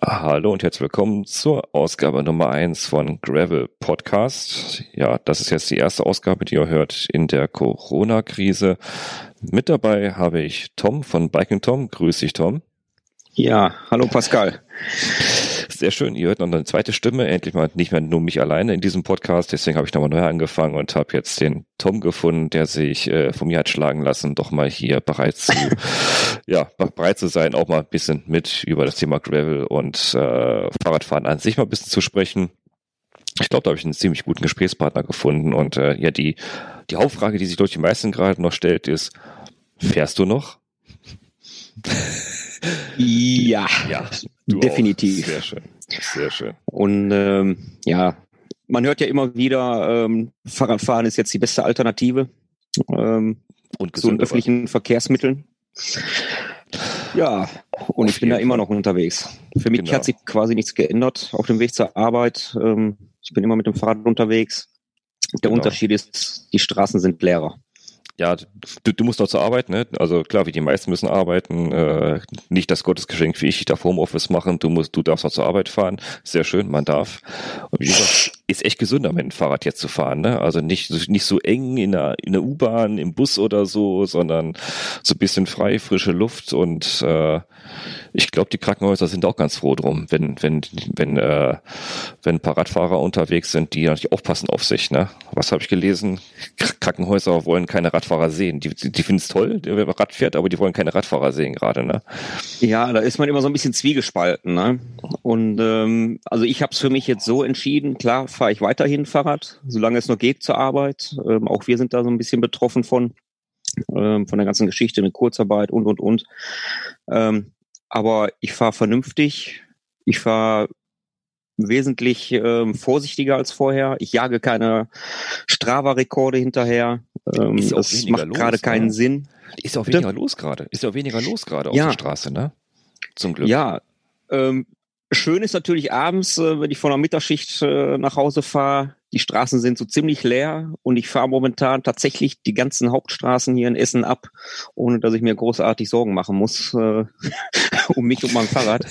Hallo und herzlich willkommen zur Ausgabe Nummer eins von Gravel Podcast. Ja, das ist jetzt die erste Ausgabe, die ihr hört in der Corona-Krise. Mit dabei habe ich Tom von Biking Tom. Grüß dich, Tom. Ja, hallo Pascal. Sehr schön, ihr hört noch eine zweite Stimme, endlich mal nicht mehr nur mich alleine in diesem Podcast, deswegen habe ich nochmal neu angefangen und habe jetzt den Tom gefunden, der sich äh, von mir hat schlagen lassen, doch mal hier bereit zu, ja, bereit zu sein, auch mal ein bisschen mit über das Thema Gravel und äh, Fahrradfahren an sich mal ein bisschen zu sprechen. Ich glaube, da habe ich einen ziemlich guten Gesprächspartner gefunden und äh, ja, die, die Hauptfrage, die sich durch die meisten gerade noch stellt, ist, fährst du noch? Ja, ja definitiv. Auch. Sehr schön, sehr schön. Und ähm, ja, man hört ja immer wieder, ähm, Fahrradfahren ist jetzt die beste Alternative ähm, und zu den öffentlichen Verkehrsmitteln. Ja, und ich bin da immer noch unterwegs. Für mich genau. hat sich quasi nichts geändert auf dem Weg zur Arbeit. Ähm, ich bin immer mit dem Fahrrad unterwegs. Der genau. Unterschied ist, die Straßen sind leerer ja, du, du musst doch zur Arbeit, ne? Also klar, wie die meisten müssen arbeiten, äh, nicht das Gottesgeschenk wie ich, ich darf Homeoffice machen, du musst, du darfst noch zur Arbeit fahren. Sehr schön, man darf. Und wie gesagt, ist echt gesünder, mit dem Fahrrad jetzt zu fahren, ne? Also nicht, nicht so eng in der, in der U-Bahn, im Bus oder so, sondern so ein bisschen frei, frische Luft und äh, ich glaube, die Krankenhäuser sind auch ganz froh drum, wenn, wenn, wenn, äh, wenn ein paar Radfahrer unterwegs sind, die natürlich aufpassen auf sich. Ne? Was habe ich gelesen? Krankenhäuser wollen keine Radfahrer sehen. Die, die, finden es toll, wer Rad fährt, aber die wollen keine Radfahrer sehen gerade. Ne? Ja, da ist man immer so ein bisschen zwiegespalten. Ne? Und ähm, also ich habe es für mich jetzt so entschieden, klar fahre ich weiterhin Fahrrad, solange es nur geht zur Arbeit. Ähm, auch wir sind da so ein bisschen betroffen von ähm, von der ganzen Geschichte mit Kurzarbeit und und und. Ähm, aber ich fahre vernünftig. Ich fahre wesentlich ähm, vorsichtiger als vorher. Ich jage keine Strava-Rekorde hinterher. Ähm, das macht gerade keinen ne? Sinn. Ist auch weniger Bitte? los gerade. Ist auch weniger los gerade auf ja. der Straße, ne? Zum Glück. Ja. Ähm, schön ist natürlich abends, äh, wenn ich von der Mittagsschicht äh, nach Hause fahre, die Straßen sind so ziemlich leer und ich fahre momentan tatsächlich die ganzen Hauptstraßen hier in Essen ab, ohne dass ich mir großartig Sorgen machen muss äh, um mich und mein Fahrrad.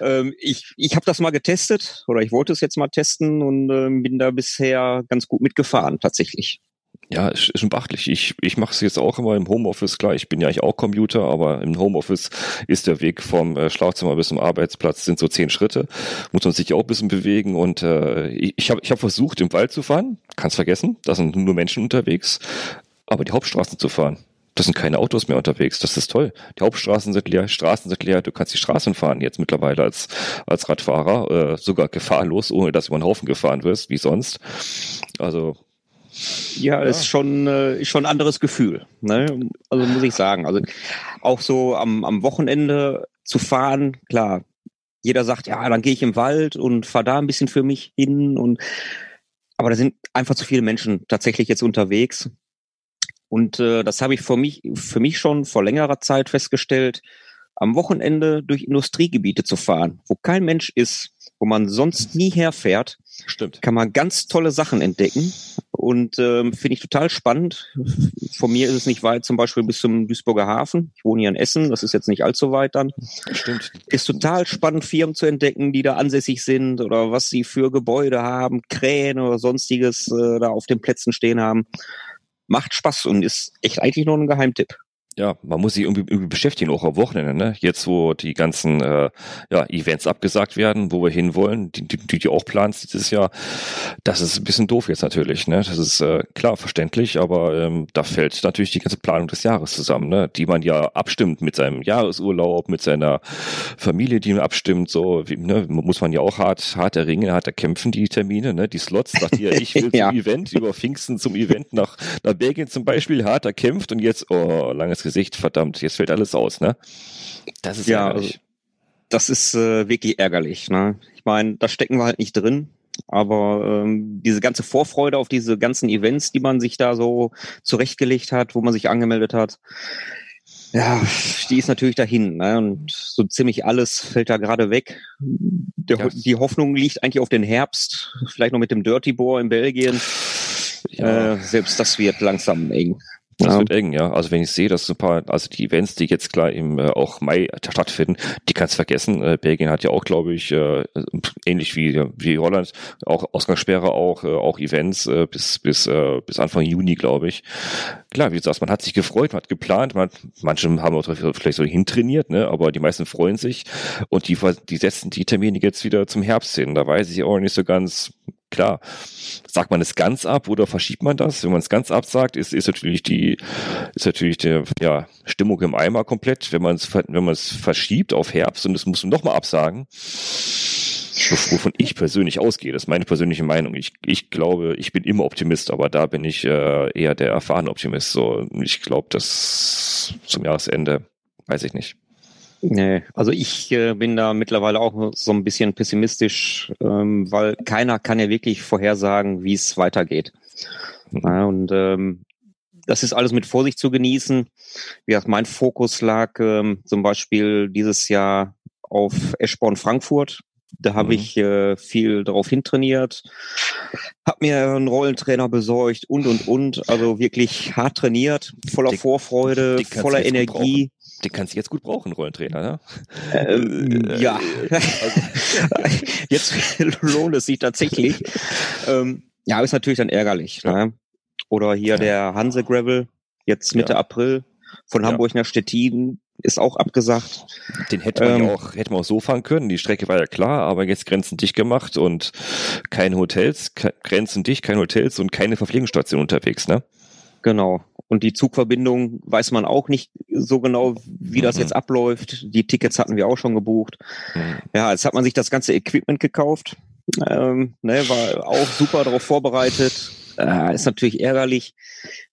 ähm, ich ich habe das mal getestet oder ich wollte es jetzt mal testen und äh, bin da bisher ganz gut mitgefahren tatsächlich. Ja, ist, ist schon beachtlich. Ich, ich mache es jetzt auch immer im Homeoffice. Klar, ich bin ja eigentlich auch Computer, aber im Homeoffice ist der Weg vom äh, Schlafzimmer bis zum Arbeitsplatz sind so zehn Schritte. Muss man sich auch ein bisschen bewegen. Und äh, ich habe ich hab versucht, im Wald zu fahren. Kannst vergessen, da sind nur Menschen unterwegs. Aber die Hauptstraßen zu fahren, da sind keine Autos mehr unterwegs. Das ist toll. Die Hauptstraßen sind leer, Straßen sind leer. Du kannst die Straßen fahren jetzt mittlerweile als, als Radfahrer, äh, sogar gefahrlos, ohne dass du über den Haufen gefahren wirst, wie sonst. Also ja, ist schon, äh, schon ein anderes Gefühl. Ne? Also muss ich sagen. Also auch so am, am Wochenende zu fahren, klar, jeder sagt, ja, dann gehe ich im Wald und fahre da ein bisschen für mich hin und aber da sind einfach zu viele Menschen tatsächlich jetzt unterwegs. Und äh, das habe ich für mich, für mich schon vor längerer Zeit festgestellt, am Wochenende durch Industriegebiete zu fahren, wo kein Mensch ist, wo man sonst nie herfährt, Stimmt. kann man ganz tolle Sachen entdecken und ähm, finde ich total spannend. Von mir ist es nicht weit, zum Beispiel bis zum Duisburger Hafen. Ich wohne hier in Essen, das ist jetzt nicht allzu weit dann. Stimmt. Ist total spannend, Firmen zu entdecken, die da ansässig sind oder was sie für Gebäude haben, Krähen oder sonstiges äh, da auf den Plätzen stehen haben. Macht Spaß und ist echt eigentlich nur ein Geheimtipp ja, man muss sich irgendwie, irgendwie beschäftigen, auch am Wochenende, ne? Jetzt, wo die ganzen äh, ja, Events abgesagt werden, wo wir hinwollen, die, die, die du auch planst dieses Jahr, das ist ein bisschen doof jetzt natürlich, ne? Das ist äh, klar verständlich, aber ähm, da fällt natürlich die ganze Planung des Jahres zusammen, ne? Die man ja abstimmt mit seinem Jahresurlaub, mit seiner Familie, die man abstimmt, so, wie, ne? Muss man ja auch hart, hart erringen, hart erkämpfen, die Termine, ne? Die Slots, sagt ihr, ich will ja. zum Event, über Pfingsten zum Event nach, nach Belgien zum Beispiel, hart erkämpft und jetzt, oh, langes Gesicht, verdammt, jetzt fällt alles aus, ne? Das ist ja, ärgerlich. das ist äh, wirklich ärgerlich, ne? Ich meine, da stecken wir halt nicht drin. Aber ähm, diese ganze Vorfreude auf diese ganzen Events, die man sich da so zurechtgelegt hat, wo man sich angemeldet hat, ja, die ist natürlich dahin. Ne? Und so ziemlich alles fällt da gerade weg. Der, ja. Die Hoffnung liegt eigentlich auf den Herbst, vielleicht noch mit dem Dirty Boar in Belgien. Ja. Äh, selbst das wird langsam eng. Das ja. wird eng, ja. Also wenn ich sehe, dass ein paar, also die Events, die jetzt klar im äh, auch Mai stattfinden, die kannst vergessen. Äh, Belgien hat ja auch, glaube ich, äh, ähnlich wie wie Holland auch Ausgangssperre auch äh, auch Events äh, bis bis äh, bis Anfang Juni, glaube ich. Klar, wie du sagst, man hat sich gefreut, man hat geplant, man, manche haben auch vielleicht so hintrainiert, ne, aber die meisten freuen sich und die die setzen die Termine jetzt wieder zum Herbst hin. Da weiß ich auch nicht so ganz, klar, sagt man es ganz ab oder verschiebt man das? Wenn man es ganz absagt, ist, ist natürlich die, ist natürlich der, ja, Stimmung im Eimer komplett. Wenn man es, wenn man es verschiebt auf Herbst und das muss man nochmal absagen, wovon ich persönlich ausgehe, das ist meine persönliche Meinung. Ich, ich glaube, ich bin immer Optimist, aber da bin ich äh, eher der erfahrene Optimist. So, ich glaube, dass zum Jahresende, weiß ich nicht. Nee, also ich äh, bin da mittlerweile auch so ein bisschen pessimistisch, ähm, weil keiner kann ja wirklich vorhersagen, wie es weitergeht. Ja, und ähm, das ist alles mit Vorsicht zu genießen. Wie gesagt, mein Fokus lag ähm, zum Beispiel dieses Jahr auf Eschborn Frankfurt. Da habe mhm. ich äh, viel darauf hintrainiert, habe mir einen Rollentrainer besorgt und und und. Also wirklich hart trainiert, voller die, Vorfreude, die voller Energie. Den kannst du jetzt gut brauchen, Rollentrainer, ne? Ähm, äh, ja. Also, jetzt lohnt es sich tatsächlich. ähm, ja, ist natürlich dann ärgerlich. Ja. Ne? Oder hier ja. der Hanse Gravel, jetzt Mitte ja. April von Hamburg nach Stettin, ist auch abgesagt. Den hätte man ähm, ja auch, hätte man auch so fahren können. Die Strecke war ja klar, aber jetzt Grenzen dicht gemacht und keine Hotels, Grenzen dicht, keine Hotels und keine Verpflegungsstation unterwegs, ne? Genau. Und die Zugverbindung weiß man auch nicht so genau, wie das mhm. jetzt abläuft. Die Tickets hatten wir auch schon gebucht. Mhm. Ja, jetzt hat man sich das ganze Equipment gekauft. Ähm, ne, war auch super darauf vorbereitet. Äh, ist natürlich ärgerlich.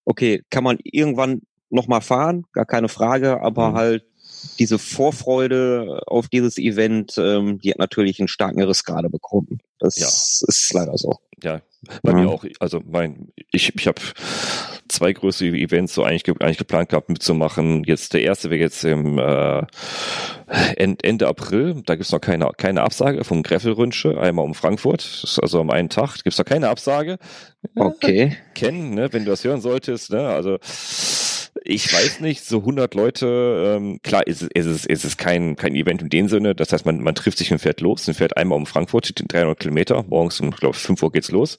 Okay, kann man irgendwann nochmal fahren, gar keine Frage, aber mhm. halt diese Vorfreude auf dieses Event, ähm, die hat natürlich einen starken Riss gerade bekommen. Das ja. ist leider so. Ja, bei ja. mir auch. Also mein, ich, ich habe zwei größere Events so eigentlich, eigentlich geplant gehabt mitzumachen. Jetzt der erste wäre jetzt im äh, Ende April. Da gibt's noch keine, keine Absage vom Greffelrünsche, einmal um Frankfurt. Ist also am einen Tag. Gibt's noch keine Absage. Okay. Kennen, ne, wenn du das hören solltest. Ne? Also ich weiß nicht, so 100 Leute, ähm, klar ist es, ist es, ist es kein, kein Event in dem Sinne, das heißt, man, man trifft sich und fährt los und fährt einmal um Frankfurt, 300 Kilometer, morgens um, glaube 5 Uhr geht's los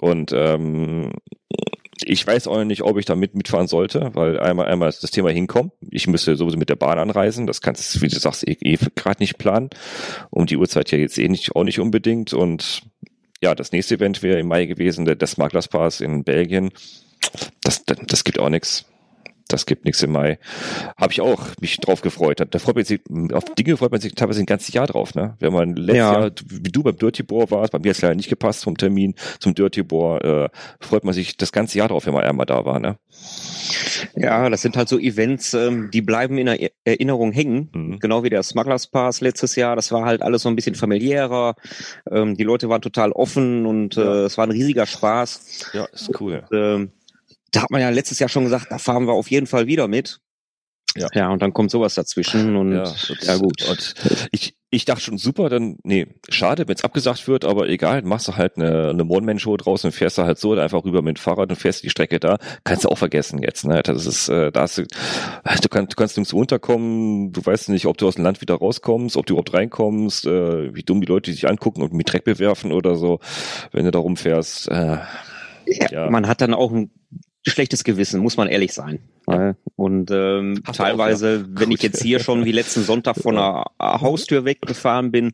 und ähm, ich weiß auch nicht, ob ich da mit, mitfahren sollte, weil einmal, einmal das Thema hinkommen. Ich müsste sowieso mit der Bahn anreisen. Das kannst du, wie du sagst, eh, eh gerade nicht planen. Um die Uhrzeit ja jetzt eh nicht, auch nicht unbedingt. Und ja, das nächste Event wäre im Mai gewesen, der, der Smugglers Pass in Belgien. Das, das, das gibt auch nichts das gibt nichts im Mai. Habe ich auch mich drauf gefreut. Da freut man sich, auf Dinge freut man sich teilweise ein ganzes Jahr drauf, ne? Wenn man letztes ja. Jahr, wie du beim Dirty Boar warst, bei mir hat es leider nicht gepasst vom Termin zum Dirty Boar, äh, freut man sich das ganze Jahr drauf, wenn man einmal da war, ne? Ja, das sind halt so Events, ähm, die bleiben in der Erinnerung hängen. Mhm. Genau wie der Smugglers Pass letztes Jahr. Das war halt alles so ein bisschen familiärer. Ähm, die Leute waren total offen und äh, es war ein riesiger Spaß. Ja, ist cool. Und, ähm, da hat man ja letztes Jahr schon gesagt, da fahren wir auf jeden Fall wieder mit. Ja. ja, und dann kommt sowas dazwischen und ja, ja gut. Und ich, ich dachte schon super, dann, nee, schade, wenn es abgesagt wird, aber egal, machst du halt eine, eine One-Man-Show draußen und fährst du halt so einfach rüber mit dem Fahrrad und fährst die Strecke da, kannst du auch vergessen jetzt, ne? Das ist, äh, da hast du, du kannst, du kannst nirgends unterkommen, du weißt nicht, ob du aus dem Land wieder rauskommst, ob du überhaupt reinkommst, äh, wie dumm die Leute sich angucken und mit Dreck bewerfen oder so, wenn du da rumfährst. Äh, ja, ja. Man hat dann auch ein schlechtes Gewissen, muss man ehrlich sein. Ja. Und ähm, teilweise, auch, ja. wenn Gut. ich jetzt hier schon wie letzten Sonntag von der Haustür weggefahren bin,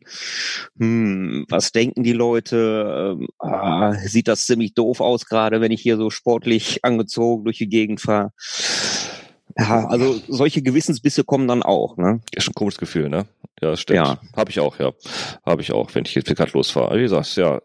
hm, was denken die Leute? Ähm, ah, sieht das ziemlich doof aus, gerade wenn ich hier so sportlich angezogen durch die Gegend fahre. Ja, also solche Gewissensbisse kommen dann auch, ne? Ist schon ein komisches Gefühl, ne? Ja, stimmt. Ja. Habe ich auch, ja. Habe ich auch, wenn ich jetzt gerade losfahre. Wie gesagt, ja,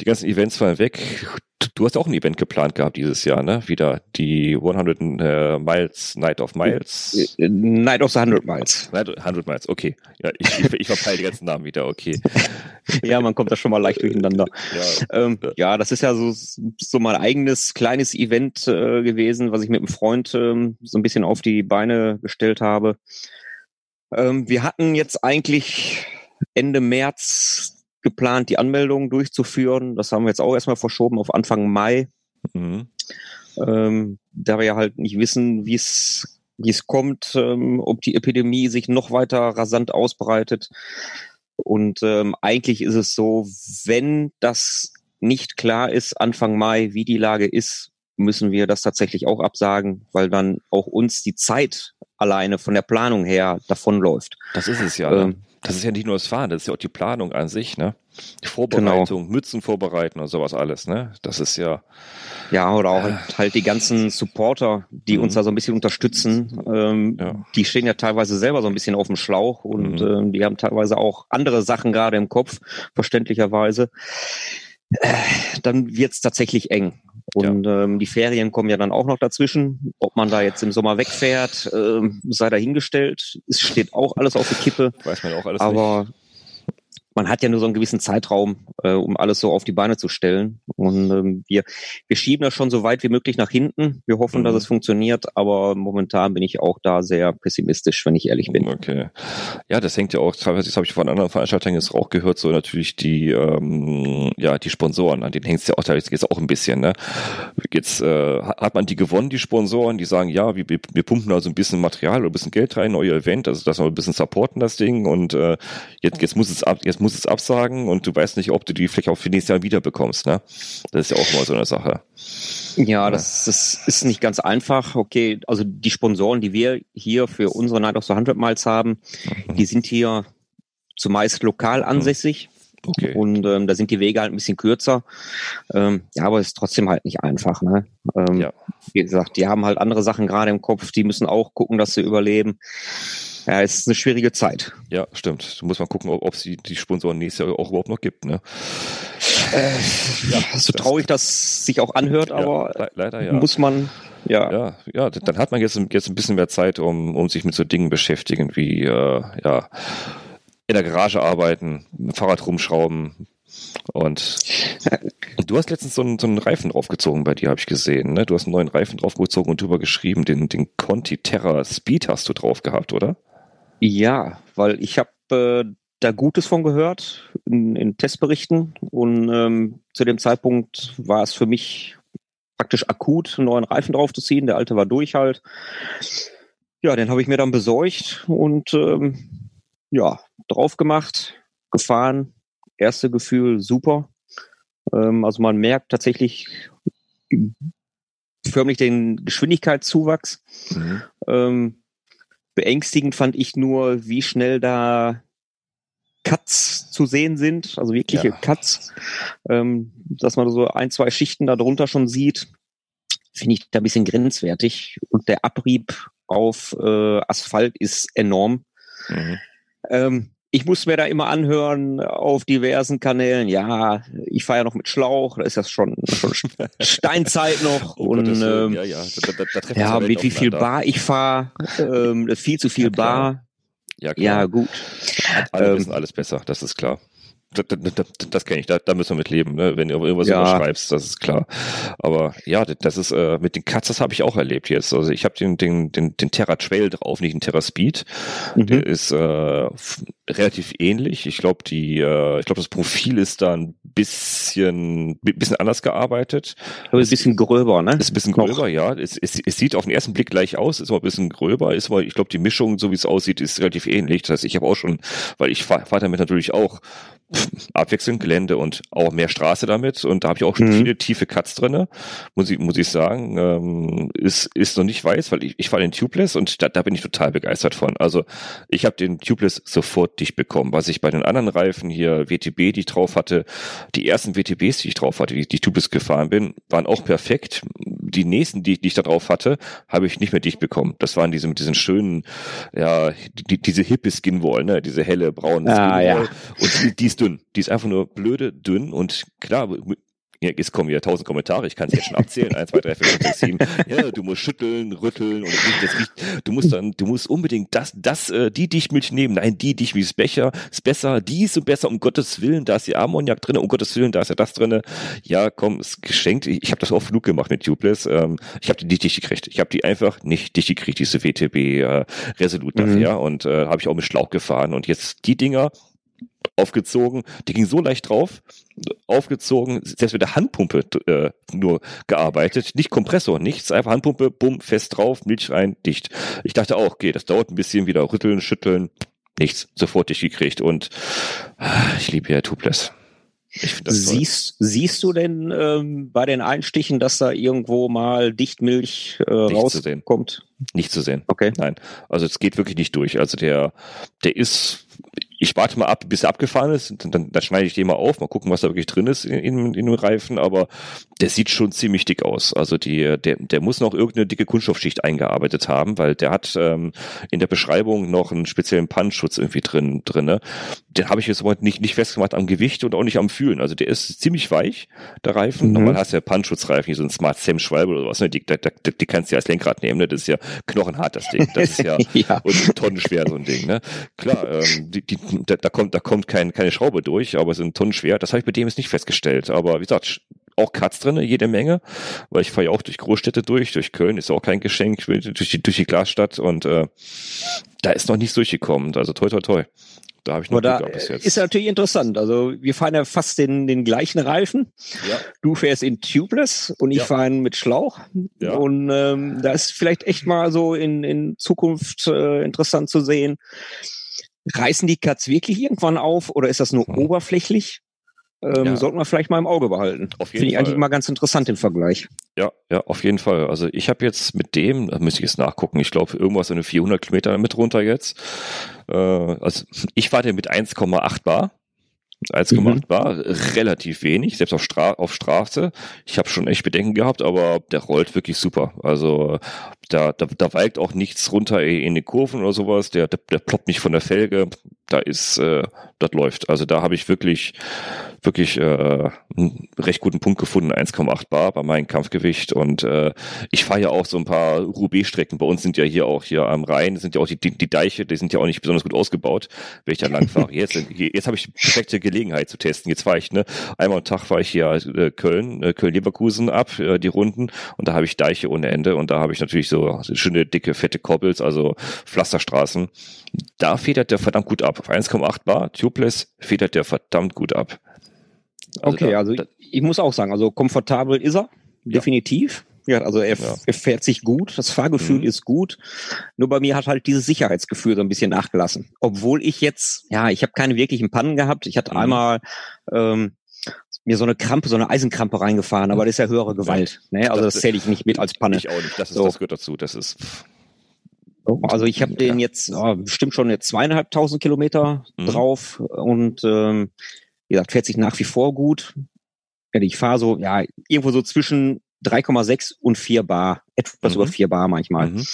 die ganzen Events fallen weg. Du hast auch ein Event geplant gehabt dieses Jahr, ne? Wieder die 100 äh, Miles, Night of Miles. Äh, Night of the 100 Miles. Night of 100 Miles, okay. Ja, ich, ich, ich verpeile die ganzen Namen wieder, okay. ja, man kommt da schon mal leicht durcheinander. Ja, ähm, ja das ist ja so, so mein eigenes kleines Event äh, gewesen, was ich mit einem Freund ähm, so ein bisschen auf die Beine gestellt habe. Ähm, wir hatten jetzt eigentlich Ende März geplant, die Anmeldung durchzuführen. Das haben wir jetzt auch erstmal verschoben auf Anfang Mai. Mhm. Ähm, da wir ja halt nicht wissen, wie es wie es kommt, ähm, ob die Epidemie sich noch weiter rasant ausbreitet. Und ähm, eigentlich ist es so, wenn das nicht klar ist, Anfang Mai, wie die Lage ist, müssen wir das tatsächlich auch absagen, weil dann auch uns die Zeit alleine von der Planung her davonläuft. Das ist es ja. Ne? Ähm, das ist ja nicht nur das Fahren, das ist ja auch die Planung an sich, ne? Die Vorbereitung, genau. Mützen vorbereiten und sowas alles, ne? Das ist ja. Ja, oder auch äh, halt die ganzen Supporter, die uns mhm. da so ein bisschen unterstützen, ähm, ja. die stehen ja teilweise selber so ein bisschen auf dem Schlauch und mhm. ähm, die haben teilweise auch andere Sachen gerade im Kopf, verständlicherweise. Äh, dann wird's tatsächlich eng. Und ja. ähm, die Ferien kommen ja dann auch noch dazwischen. Ob man da jetzt im Sommer wegfährt, äh, sei dahingestellt. Es steht auch alles auf der Kippe. Weiß man auch alles Aber nicht man hat ja nur so einen gewissen Zeitraum, äh, um alles so auf die Beine zu stellen. Und ähm, wir, wir schieben das schon so weit wie möglich nach hinten. Wir hoffen, mhm. dass es funktioniert, aber momentan bin ich auch da sehr pessimistisch, wenn ich ehrlich bin. Okay. Ja, das hängt ja auch, teilweise, das habe ich von anderen Veranstaltern jetzt auch gehört, so natürlich die, ähm, ja, die Sponsoren, an denen hängt es ja auch teilweise jetzt auch ein bisschen. Ne? Jetzt äh, hat man die gewonnen, die Sponsoren, die sagen, ja, wir, wir pumpen da so ein bisschen Material oder ein bisschen Geld rein, neue Event, also dass wir ein bisschen supporten das Ding und äh, jetzt, jetzt muss es ab, jetzt muss es absagen und du weißt nicht, ob du die vielleicht auch für nächstes Jahr wieder bekommst. Ne? Das ist ja auch immer so eine Sache. Ja, das, das ist nicht ganz einfach. Okay, also die Sponsoren, die wir hier für unsere Night of the 100 Miles haben, mhm. die sind hier zumeist lokal ansässig. Okay. Und ähm, da sind die Wege halt ein bisschen kürzer. Ähm, ja, aber es ist trotzdem halt nicht einfach. Ne? Ähm, ja. Wie gesagt, die haben halt andere Sachen gerade im Kopf. Die müssen auch gucken, dass sie überleben. Ja, es ist eine schwierige Zeit. Ja, stimmt. Du musst mal gucken, ob es die, die Sponsoren nächstes Jahr auch überhaupt noch gibt. Ne? Äh, ja, so traurig das sich auch anhört, aber ja, leider ja. muss man ja. ja. Ja, dann hat man jetzt, jetzt ein bisschen mehr Zeit, um, um sich mit so Dingen beschäftigen wie äh, ja, in der Garage arbeiten, Fahrrad rumschrauben, und, und du hast letztens so einen, so einen Reifen draufgezogen bei dir, habe ich gesehen. Ne? Du hast einen neuen Reifen draufgezogen und drüber geschrieben, den, den Conti Terra Speed hast du drauf gehabt, oder? Ja, weil ich habe äh, da Gutes von gehört in, in Testberichten und ähm, zu dem Zeitpunkt war es für mich praktisch akut, einen neuen Reifen draufzuziehen. Der alte war durch halt. Ja, den habe ich mir dann besorgt und ähm, ja, drauf gemacht, gefahren. Erste Gefühl super. Ähm, also man merkt tatsächlich förmlich den Geschwindigkeitszuwachs. Mhm. Ähm, Beängstigend fand ich nur, wie schnell da Cuts zu sehen sind, also wirkliche ja. Cuts, ähm, dass man so ein, zwei Schichten da drunter schon sieht, finde ich da ein bisschen grenzwertig. Und der Abrieb auf äh, Asphalt ist enorm. Mhm. Ähm, ich muss mir da immer anhören auf diversen Kanälen. Ja, ich fahre ja noch mit Schlauch, da ist das schon, schon Steinzeit noch. Oh, und Gottes, ähm, ja, ja, da, da, da ja mit wie viel Bar ich fahre, ähm, viel zu viel ja, Bar. Ja, klar. ja, gut. Alle ähm, wissen alles besser, das ist klar das, das, das kenne ich, da, da müssen wir mit leben, ne? wenn du irgendwas ja. überschreibst, das ist klar. Aber ja, das ist äh, mit den Cuts, das habe ich auch erlebt jetzt. Also ich habe den, den, den, den Terra Trail drauf, nicht den Terra Speed. Mhm. Der ist äh, relativ ähnlich. Ich glaube, die, äh, ich glaube, das Profil ist da ein bisschen, bisschen anders gearbeitet. Aber ein bisschen gröber, ne? Ist ein bisschen gröber, Noch. ja. Es, es, es sieht auf den ersten Blick gleich aus, ist aber ein bisschen gröber, ist aber, ich glaube, die Mischung, so wie es aussieht, ist relativ ähnlich. Das heißt, ich habe auch schon, weil ich fahre fahr damit natürlich auch abwechselnd Gelände und auch mehr Straße damit. Und da habe ich auch schon mhm. viele tiefe Cuts drinne, muss ich, muss ich sagen. Ähm, ist, ist noch nicht weiß, weil ich, ich fahre den Tubeless und da, da bin ich total begeistert von. Also ich habe den Tubeless sofort dicht bekommen. Was ich bei den anderen Reifen hier, WTB, die ich drauf hatte, die ersten WTBs, die ich drauf hatte, die, die Tubeless gefahren bin, waren auch perfekt. Die nächsten, die, die ich da drauf hatte, habe ich nicht mehr dicht bekommen. Das waren diese mit diesen schönen, ja, die, diese hippe Skinwall, ne, diese helle braune ah, Skinwall. Ja. Und die, die ist dünn. Die ist einfach nur blöde, dünn und klar, ja, jetzt kommen wieder tausend Kommentare, ich kann es jetzt schon abzählen. Eins, zwei, drei, vier, fünf, sechs, sieben. Ja, du musst schütteln, rütteln und das riecht, du musst dann, du musst unbedingt das, das, äh, die Dichtmilch nehmen. Nein, die Dichtmilch ist besser, ist besser, die ist so besser, um Gottes Willen, da ist die Ammoniak drin, um Gottes Willen, da ist ja das drin. Ja, komm, ist geschenkt. Ich, ich habe das oft genug gemacht mit Tubeless. Ähm, ich habe die nicht dicht gekriegt. Ich habe die einfach nicht dicht gekriegt, diese WTB äh, Resolute mhm. nachher. Und äh, habe ich auch mit Schlauch gefahren. Und jetzt die Dinger, aufgezogen, die ging so leicht drauf, aufgezogen, selbst mit der Handpumpe äh, nur gearbeitet, nicht Kompressor, nichts, einfach Handpumpe, bumm, fest drauf, Milch rein, dicht. Ich dachte auch, okay, das dauert ein bisschen, wieder rütteln, schütteln, nichts, sofort dicht gekriegt und ah, ich liebe ja Tubeless. Siehst, siehst du denn ähm, bei den Einstichen, dass da irgendwo mal Dichtmilch äh, rauskommt? Nicht zu sehen. Okay. Nein. Also es geht wirklich nicht durch. Also der, der ist ich warte mal ab, bis er abgefahren ist, dann, dann schneide ich den mal auf, mal gucken, was da wirklich drin ist in, in, in dem Reifen, aber der sieht schon ziemlich dick aus. Also die, der, der muss noch irgendeine dicke Kunststoffschicht eingearbeitet haben, weil der hat ähm, in der Beschreibung noch einen speziellen Pannenschutz irgendwie drin. drinne. Den habe ich jetzt aber nicht, nicht festgemacht am Gewicht und auch nicht am Fühlen. Also der ist ziemlich weich, der Reifen. Mhm. Normal hast du ja Pannschutzreifen, wie so ein Smart Sam Schwalbe oder was, ne? die, die, die, die kannst du ja als Lenkrad nehmen, ne? das ist ja knochenhart, das Ding. Das ist ja, ja. und tonnenschwer, so ein Ding. Ne? Klar, ähm, die, die, da, da kommt, da kommt kein, keine Schraube durch, aber es sind Tonnen schwer. Das habe ich bei dem jetzt nicht festgestellt. Aber wie gesagt, auch Cuts drinne, jede Menge, weil ich fahre ja auch durch Großstädte durch, durch Köln ist auch kein Geschenk, durch die, durch die Glasstadt und äh, da ist noch nichts durchgekommen. Also toi toi toi. Da habe ich noch Glück bis jetzt. Ist natürlich interessant. Also wir fahren ja fast den, den gleichen Reifen. Ja. Du fährst in Tubeless und ich ja. fahre mit Schlauch. Ja. Und ähm, da ist vielleicht echt mal so in, in Zukunft äh, interessant zu sehen, Reißen die Cuts wirklich irgendwann auf oder ist das nur hm. oberflächlich? Ähm, ja. Sollten wir vielleicht mal im Auge behalten. Finde ich eigentlich mal ganz interessant im Vergleich. Ja, ja, auf jeden Fall. Also ich habe jetzt mit dem, da müsste ich jetzt nachgucken, ich glaube irgendwas in den 400 Kilometer mit runter jetzt. Äh, also ich war der mit 1,8 Bar. 1,8 mhm. Bar, relativ wenig, selbst auf, Stra auf Straße. Ich habe schon echt Bedenken gehabt, aber der rollt wirklich super. Also da, da, da weigt auch nichts runter in den Kurven oder sowas. Der, der, der ploppt nicht von der Felge. Da ist, äh, das läuft. Also da habe ich wirklich, wirklich äh, einen recht guten Punkt gefunden, 1,8 Bar bei meinem Kampfgewicht. Und äh, ich fahre ja auch so ein paar Roubaix-Strecken. Bei uns sind ja hier auch hier am Rhein sind ja auch die, die, die Deiche, die sind ja auch nicht besonders gut ausgebaut, wenn ich da lang fahre. Jetzt, jetzt habe ich die perfekte Gelegenheit zu testen. Jetzt fahre ich, ne, einmal am Tag fahre ich hier äh, Köln, äh, Köln-Leverkusen ab, äh, die Runden, und da habe ich Deiche ohne Ende und da habe ich natürlich so schöne, dicke, fette Koppels, also Pflasterstraßen. Da federt der verdammt gut ab. Auf 1,8 Bar, Tubeless, federt der verdammt gut ab. Also okay, da, also ich muss auch sagen, also komfortabel ist er, ja. definitiv. Ja, also er, ja. er, fährt sich gut, das Fahrgefühl mhm. ist gut. Nur bei mir hat halt dieses Sicherheitsgefühl so ein bisschen nachgelassen. Obwohl ich jetzt, ja, ich habe keine wirklichen Pannen gehabt. Ich hatte mhm. einmal ähm, mir so eine Krampe, so eine Eisenkrampe reingefahren, aber das ist ja höhere Gewalt. Ne? Also das, das zähle ich nicht mit als Panne. Ich auch nicht, das, ist, so. das gehört dazu. Das ist. Also ich habe den jetzt oh, bestimmt schon jetzt zweieinhalbtausend Kilometer mhm. drauf und ähm, wie gesagt, fährt sich nach wie vor gut. Ich fahre so, ja, irgendwo so zwischen 3,6 und 4 Bar, etwas mhm. über 4 Bar manchmal. Mhm.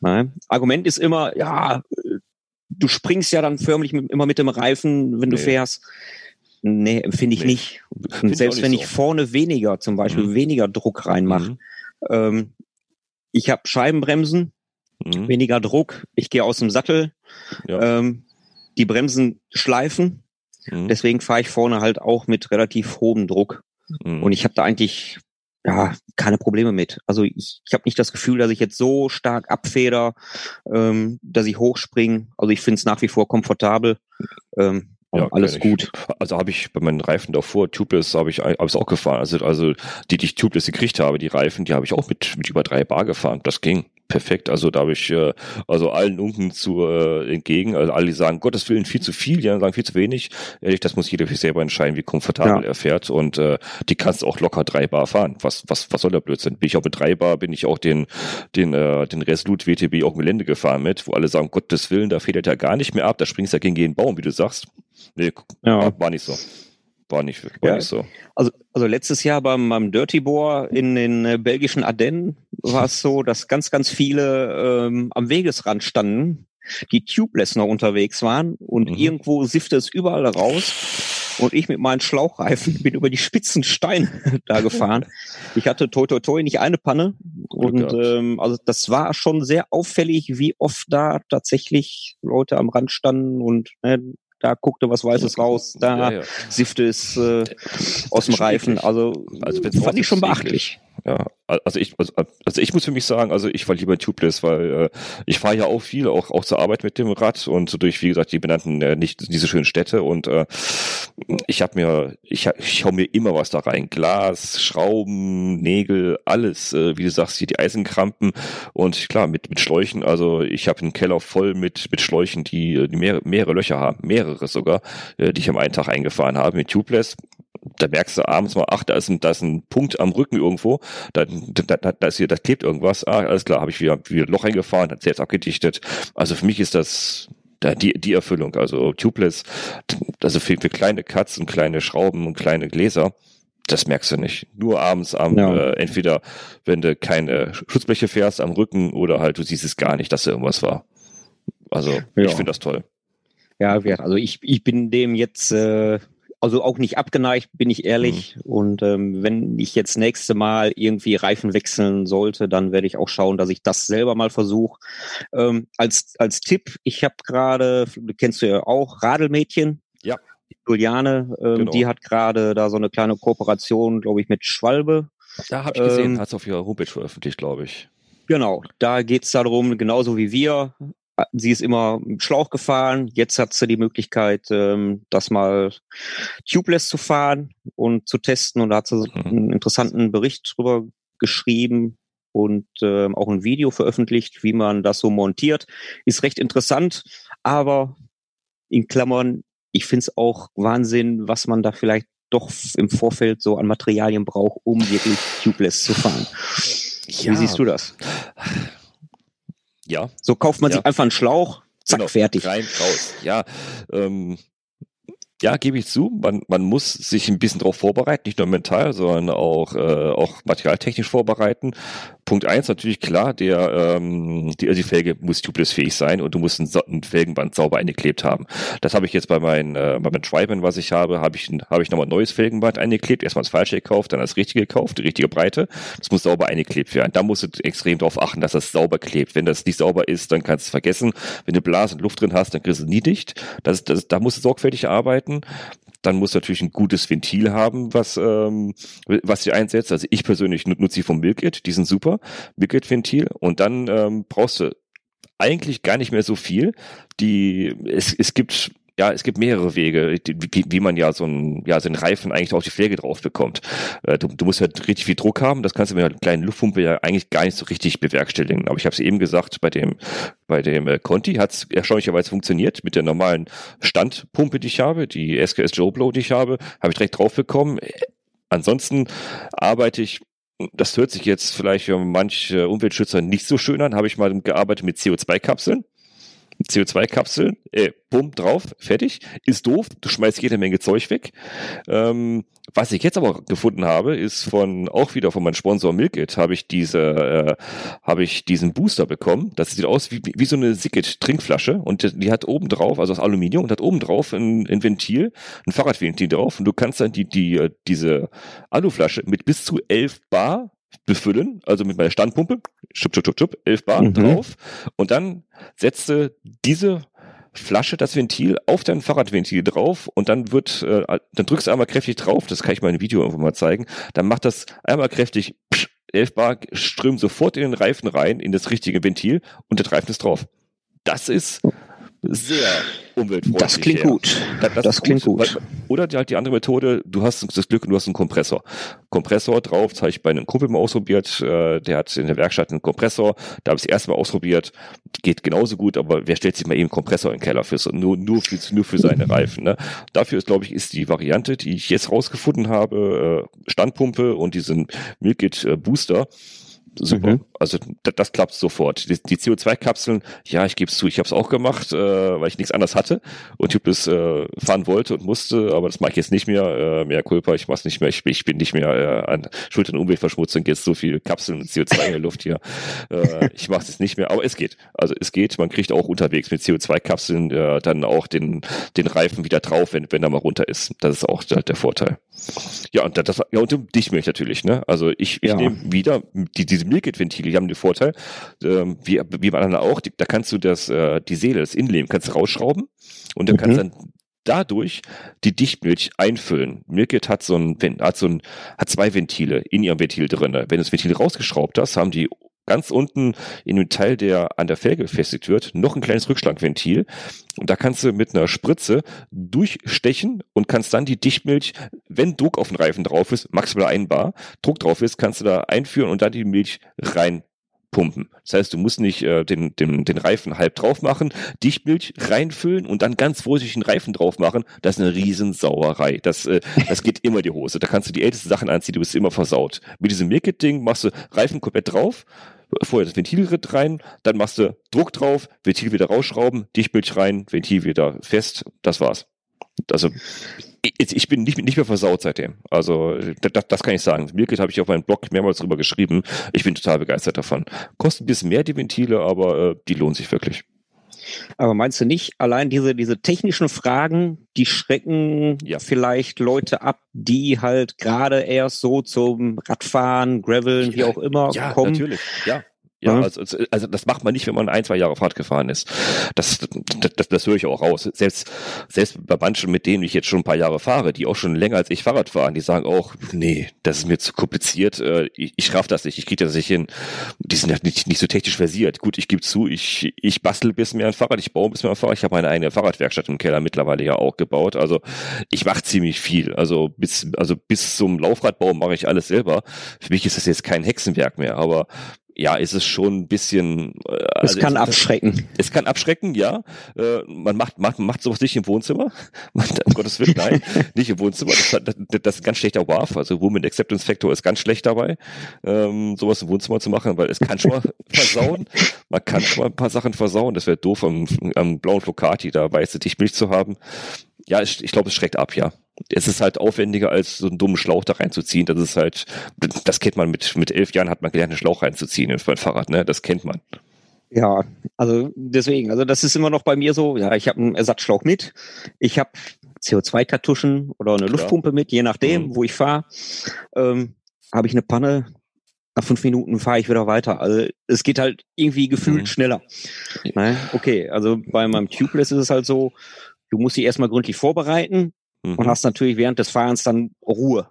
Ne? Argument ist immer, ja, du springst ja dann förmlich mit, immer mit dem Reifen, wenn nee. du fährst. Nee, empfinde ich nee. nicht. Und selbst wenn so. ich vorne weniger, zum Beispiel mhm. weniger Druck reinmache. Mhm. Ähm, ich habe Scheibenbremsen, mhm. weniger Druck, ich gehe aus dem Sattel, ja. ähm, die Bremsen schleifen. Mhm. Deswegen fahre ich vorne halt auch mit relativ hohem Druck. Mhm. Und ich habe da eigentlich ja keine Probleme mit. Also ich, ich habe nicht das Gefühl, dass ich jetzt so stark abfeder, ähm, dass ich hochspringe. Also ich finde es nach wie vor komfortabel. Ähm, ja, alles gut. Also habe ich bei meinen Reifen davor, Tubeless habe ich hab's auch gefahren. Also, also die, die ich Tubeless gekriegt habe, die Reifen, die habe ich auch mit, mit über drei Bar gefahren. Das ging perfekt. Also da habe ich äh, also allen Unken zu äh, entgegen. Also alle sagen, Gottes Willen viel zu viel, die anderen sagen viel zu wenig. Ehrlich, das muss jeder für sich selber entscheiden, wie komfortabel ja. er fährt. Und äh, die kannst du auch locker drei Bar fahren. Was, was, was soll der Blödsinn? Bin ich auch mit drei Bar, bin ich auch den, den, äh, den Resolute WTB auch im Gelände gefahren mit, wo alle sagen, Gottes Willen, da federt er gar nicht mehr ab, da springst du ja gegen jeden Baum, wie du sagst. Nee, ja. war nicht so. War nicht, war ja. nicht so. Also, also letztes Jahr beim, beim Dirty Boar in den äh, belgischen Ardennen war es so, dass ganz, ganz viele ähm, am Wegesrand standen, die tubeless noch unterwegs waren und mhm. irgendwo siffte es überall raus. Und ich mit meinen Schlauchreifen bin über die spitzen Steine da gefahren. Ich hatte toi toi toi nicht eine Panne. Und ähm, also das war schon sehr auffällig, wie oft da tatsächlich Leute am Rand standen und äh, da guckte was Weißes raus, da ja, ja. siffte es äh, aus dem Reifen. Also, also fand ich schon beachtlich. Ja, also ich, also, also ich muss für mich sagen, also ich war lieber Tubeless, weil äh, ich fahre ja auch viel, auch auch zur Arbeit mit dem Rad und so durch, wie gesagt, die benannten äh, nicht diese schönen Städte und äh, ich habe mir, ich, ich hau mir immer was da rein, Glas, Schrauben, Nägel, alles, äh, wie du sagst, hier die Eisenkrampen und klar mit mit Schläuchen. Also ich habe einen Keller voll mit mit Schläuchen, die, die mehrere, mehrere Löcher haben, mehrere sogar, äh, die ich am einen Tag eingefahren habe mit Tubeless da merkst du abends mal, ach, da ist ein, da ist ein Punkt am Rücken irgendwo, da, da, da, ist hier, da klebt irgendwas, ah, alles klar, habe ich wieder, wieder ein Loch eingefahren, hat selbst abgedichtet. Also für mich ist das da die, die Erfüllung. Also Tubeless, also für, für kleine und kleine Schrauben und kleine Gläser, das merkst du nicht. Nur abends am, ja. äh, entweder wenn du keine Schutzbleche fährst am Rücken oder halt du siehst es gar nicht, dass da irgendwas war. Also ja. ich finde das toll. Ja, also ich, ich bin dem jetzt äh, also auch nicht abgeneigt, bin ich ehrlich. Mhm. Und ähm, wenn ich jetzt nächste Mal irgendwie Reifen wechseln sollte, dann werde ich auch schauen, dass ich das selber mal versuche. Ähm, als, als Tipp, ich habe gerade, kennst du ja auch, Radelmädchen. Ja. Juliane, ähm, genau. die hat gerade da so eine kleine Kooperation, glaube ich, mit Schwalbe. Da habe ich gesehen, ähm, hat es auf ihrer Homepage veröffentlicht, glaube ich. Genau, da geht es darum, genauso wie wir, sie ist immer Schlauch gefahren. Jetzt hat sie die Möglichkeit, ähm, das mal tubeless zu fahren und zu testen. Und da hat sie mhm. einen interessanten Bericht drüber geschrieben und ähm, auch ein Video veröffentlicht, wie man das so montiert. Ist recht interessant, aber in Klammern, ich finde es auch Wahnsinn, was man da vielleicht doch im Vorfeld so an Materialien braucht, um wirklich tubeless zu fahren. Ja. Wie siehst du das? Ja. So kauft man ja. sich einfach einen Schlauch, zack, genau, fertig. Rein, raus. Ja, ähm, ja, gebe ich zu, man, man muss sich ein bisschen darauf vorbereiten, nicht nur mental, sondern auch, äh, auch materialtechnisch vorbereiten. Punkt eins natürlich klar, der ähm, die, die Felge muss tubeless-fähig sein und du musst ein, ein Felgenband sauber eingeklebt haben. Das habe ich jetzt bei meinen äh, bei meinem was ich habe, habe ich habe ich nochmal ein neues Felgenband eingeklebt. Erstmal das falsche gekauft, dann das richtige gekauft, die richtige Breite. Das muss sauber eingeklebt werden. Da musst du extrem darauf achten, dass das sauber klebt. Wenn das nicht sauber ist, dann kannst du es vergessen. Wenn du Blasen und Luft drin hast, dann kriegst du es nie dicht. Das, das, da musst du sorgfältig arbeiten dann muss natürlich ein gutes Ventil haben, was, ähm, was sie einsetzt. Also ich persönlich nutze sie vom Milkit, die sind super, Milkit-Ventil. Und dann ähm, brauchst du eigentlich gar nicht mehr so viel. Die, es, es gibt ja, es gibt mehrere Wege, wie, wie man ja so einen, ja, so einen Reifen eigentlich auf die Pflege drauf bekommt. Äh, du, du musst halt richtig viel Druck haben, das kannst du mit einer kleinen Luftpumpe ja eigentlich gar nicht so richtig bewerkstelligen. Aber ich habe es eben gesagt, bei dem, bei dem äh, Conti hat es erstaunlicherweise funktioniert. Mit der normalen Standpumpe, die ich habe, die SKS Joe Blow, die ich habe, habe ich direkt drauf bekommen. Ansonsten arbeite ich das hört sich jetzt vielleicht für manche Umweltschützer nicht so schön an, habe ich mal gearbeitet mit CO2-Kapseln. CO2-Kapsel, äh, bumm, drauf, fertig. Ist doof, du schmeißt jede Menge Zeug weg. Ähm, was ich jetzt aber gefunden habe, ist von, auch wieder von meinem Sponsor Milkit, habe ich diese, äh, habe ich diesen Booster bekommen. Das sieht aus wie, wie so eine Sickit Trinkflasche und die hat oben drauf, also aus Aluminium und hat oben drauf ein, ein Ventil, ein Fahrradventil drauf und du kannst dann die, die, äh, diese Aluflasche mit bis zu 11 Bar befüllen, also mit meiner Standpumpe, schupp, schupp, schupp, schupp, 11 Bar mhm. drauf. Und dann setze diese Flasche, das Ventil auf dein Fahrradventil drauf. Und dann wird, äh, dann drückst du einmal kräftig drauf, das kann ich mal in Video irgendwo mal zeigen, dann macht das einmal kräftig, psch, 11 Bar strömt sofort in den Reifen rein, in das richtige Ventil. Und der Reifen ist drauf. Das ist sehr umweltfreundlich. Das klingt her. gut. Das, das, das klingt gut. gut. Oder die, halt die andere Methode, du hast das Glück, du hast einen Kompressor. Kompressor drauf, das habe ich bei einem Kumpel mal ausprobiert, äh, der hat in der Werkstatt einen Kompressor, da habe ich das erste Mal ausprobiert, geht genauso gut, aber wer stellt sich mal eben Kompressor in den Keller für, nur, nur für, nur für seine Reifen. Ne? Dafür ist, glaube ich, ist die Variante, die ich jetzt rausgefunden habe, äh, Standpumpe und diesen Milkit äh, Booster, super. Mhm. Also das, klappt sofort. Die, die CO2-Kapseln, ja, ich gebe es zu, ich habe es auch gemacht, äh, weil ich nichts anderes hatte und das äh, fahren wollte und musste, aber das mache ich jetzt nicht mehr. Äh, mehr Kulpa, ich mach's nicht mehr. Ich, ich bin nicht mehr äh, an Schuld und Umweltverschmutzung. Jetzt so viel Kapseln und CO2 in der Luft hier. Äh, ich mache es nicht mehr, aber es geht. Also es geht. Man kriegt auch unterwegs mit CO2-Kapseln äh, dann auch den den Reifen wieder drauf, wenn wenn er mal runter ist. Das ist auch halt der Vorteil. Ja und das ja und Dichtmilch natürlich. Ne? Also ich, ich ja. nehme wieder die, diese Milkit-Ventile die haben den Vorteil, ähm, wie, wie bei anderen auch, die, da kannst du das, äh, die Seele, das Innenleben kannst du rausschrauben und dann mhm. kannst dann dadurch die Dichtmilch einfüllen. Milkit hat so ein, hat so ein, hat zwei Ventile in ihrem Ventil drin. Wenn du das Ventil rausgeschraubt hast, haben die ganz unten in dem Teil, der an der Felge befestigt wird, noch ein kleines Rückschlagventil. Und da kannst du mit einer Spritze durchstechen und kannst dann die Dichtmilch, wenn Druck auf den Reifen drauf ist, maximal ein Bar, Druck drauf ist, kannst du da einführen und dann die Milch rein pumpen. Das heißt, du musst nicht äh, den, den, den Reifen halb drauf machen, Dichtmilch reinfüllen und dann ganz vorsichtig den Reifen drauf machen. Das ist eine Riesensauerei. Das, äh, das geht immer die Hose. Da kannst du die ältesten Sachen anziehen, du bist immer versaut. Mit diesem Milkit-Ding machst du Reifen komplett drauf, vorher das Ventilritt rein, dann machst du Druck drauf, Ventil wieder rausschrauben, Dichtmilch rein, Ventil wieder fest, das war's. Also ich, ich bin nicht, nicht mehr versaut seitdem. Also das, das kann ich sagen. Mirkit habe ich auf meinem Blog mehrmals drüber geschrieben. Ich bin total begeistert davon. Kostet ein bisschen mehr die Ventile, aber äh, die lohnen sich wirklich. Aber meinst du nicht, allein diese, diese technischen Fragen, die schrecken ja. vielleicht Leute ab, die halt gerade erst so zum Radfahren, Graveln, wie auch immer ja, kommen? Ja, natürlich, ja. Ja, also, also das macht man nicht, wenn man ein, zwei Jahre Fahrt gefahren ist. Das, das, das, das höre ich auch raus. Selbst, selbst bei manchen, mit denen ich jetzt schon ein paar Jahre fahre, die auch schon länger als ich Fahrrad fahren, die sagen auch, nee, das ist mir zu kompliziert, äh, ich, ich raff das nicht, ich kriege das nicht hin. Die sind halt nicht, nicht so technisch versiert. Gut, ich gebe zu, ich, ich bastel bis mir ein Fahrrad, ich baue bis mir ein Fahrrad. Ich habe meine eigene Fahrradwerkstatt im Keller mittlerweile ja auch gebaut. Also ich mache ziemlich viel. Also bis, also bis zum Laufradbau mache ich alles selber. Für mich ist das jetzt kein Hexenwerk mehr, aber ja, ist es schon ein bisschen. Äh, also es kann es, abschrecken. Es kann abschrecken, ja. Äh, man macht, macht, macht sowas nicht im Wohnzimmer. Man, um Gottes Willen, nein, nicht im Wohnzimmer. Das, das, das ist ein ganz schlechter WAF. Also Woman Acceptance Factor ist ganz schlecht dabei, ähm, sowas im Wohnzimmer zu machen, weil es kann schon mal versauen. Man kann schon mal ein paar Sachen versauen. Das wäre doof, am, am blauen Flocati da weiße Dichtmilch zu haben. Ja, ich, ich glaube, es schreckt ab, ja es ist halt aufwendiger, als so einen dummen Schlauch da reinzuziehen. Das ist halt, das kennt man mit, mit elf Jahren hat man gelernt, einen Schlauch reinzuziehen in ein Fahrrad, ne? Das kennt man. Ja, also deswegen, also das ist immer noch bei mir so, ja, ich habe einen Ersatzschlauch mit, ich habe CO2-Kartuschen oder eine Luftpumpe mit, je nachdem, mhm. wo ich fahre. Ähm, habe ich eine Panne, nach fünf Minuten fahre ich wieder weiter. Also es geht halt irgendwie gefühlt mhm. schneller. Ne? Okay, also bei meinem Tubeless ist es halt so, du musst dich erstmal gründlich vorbereiten, mhm. und hast natürlich während des Fahrens dann Ruhe.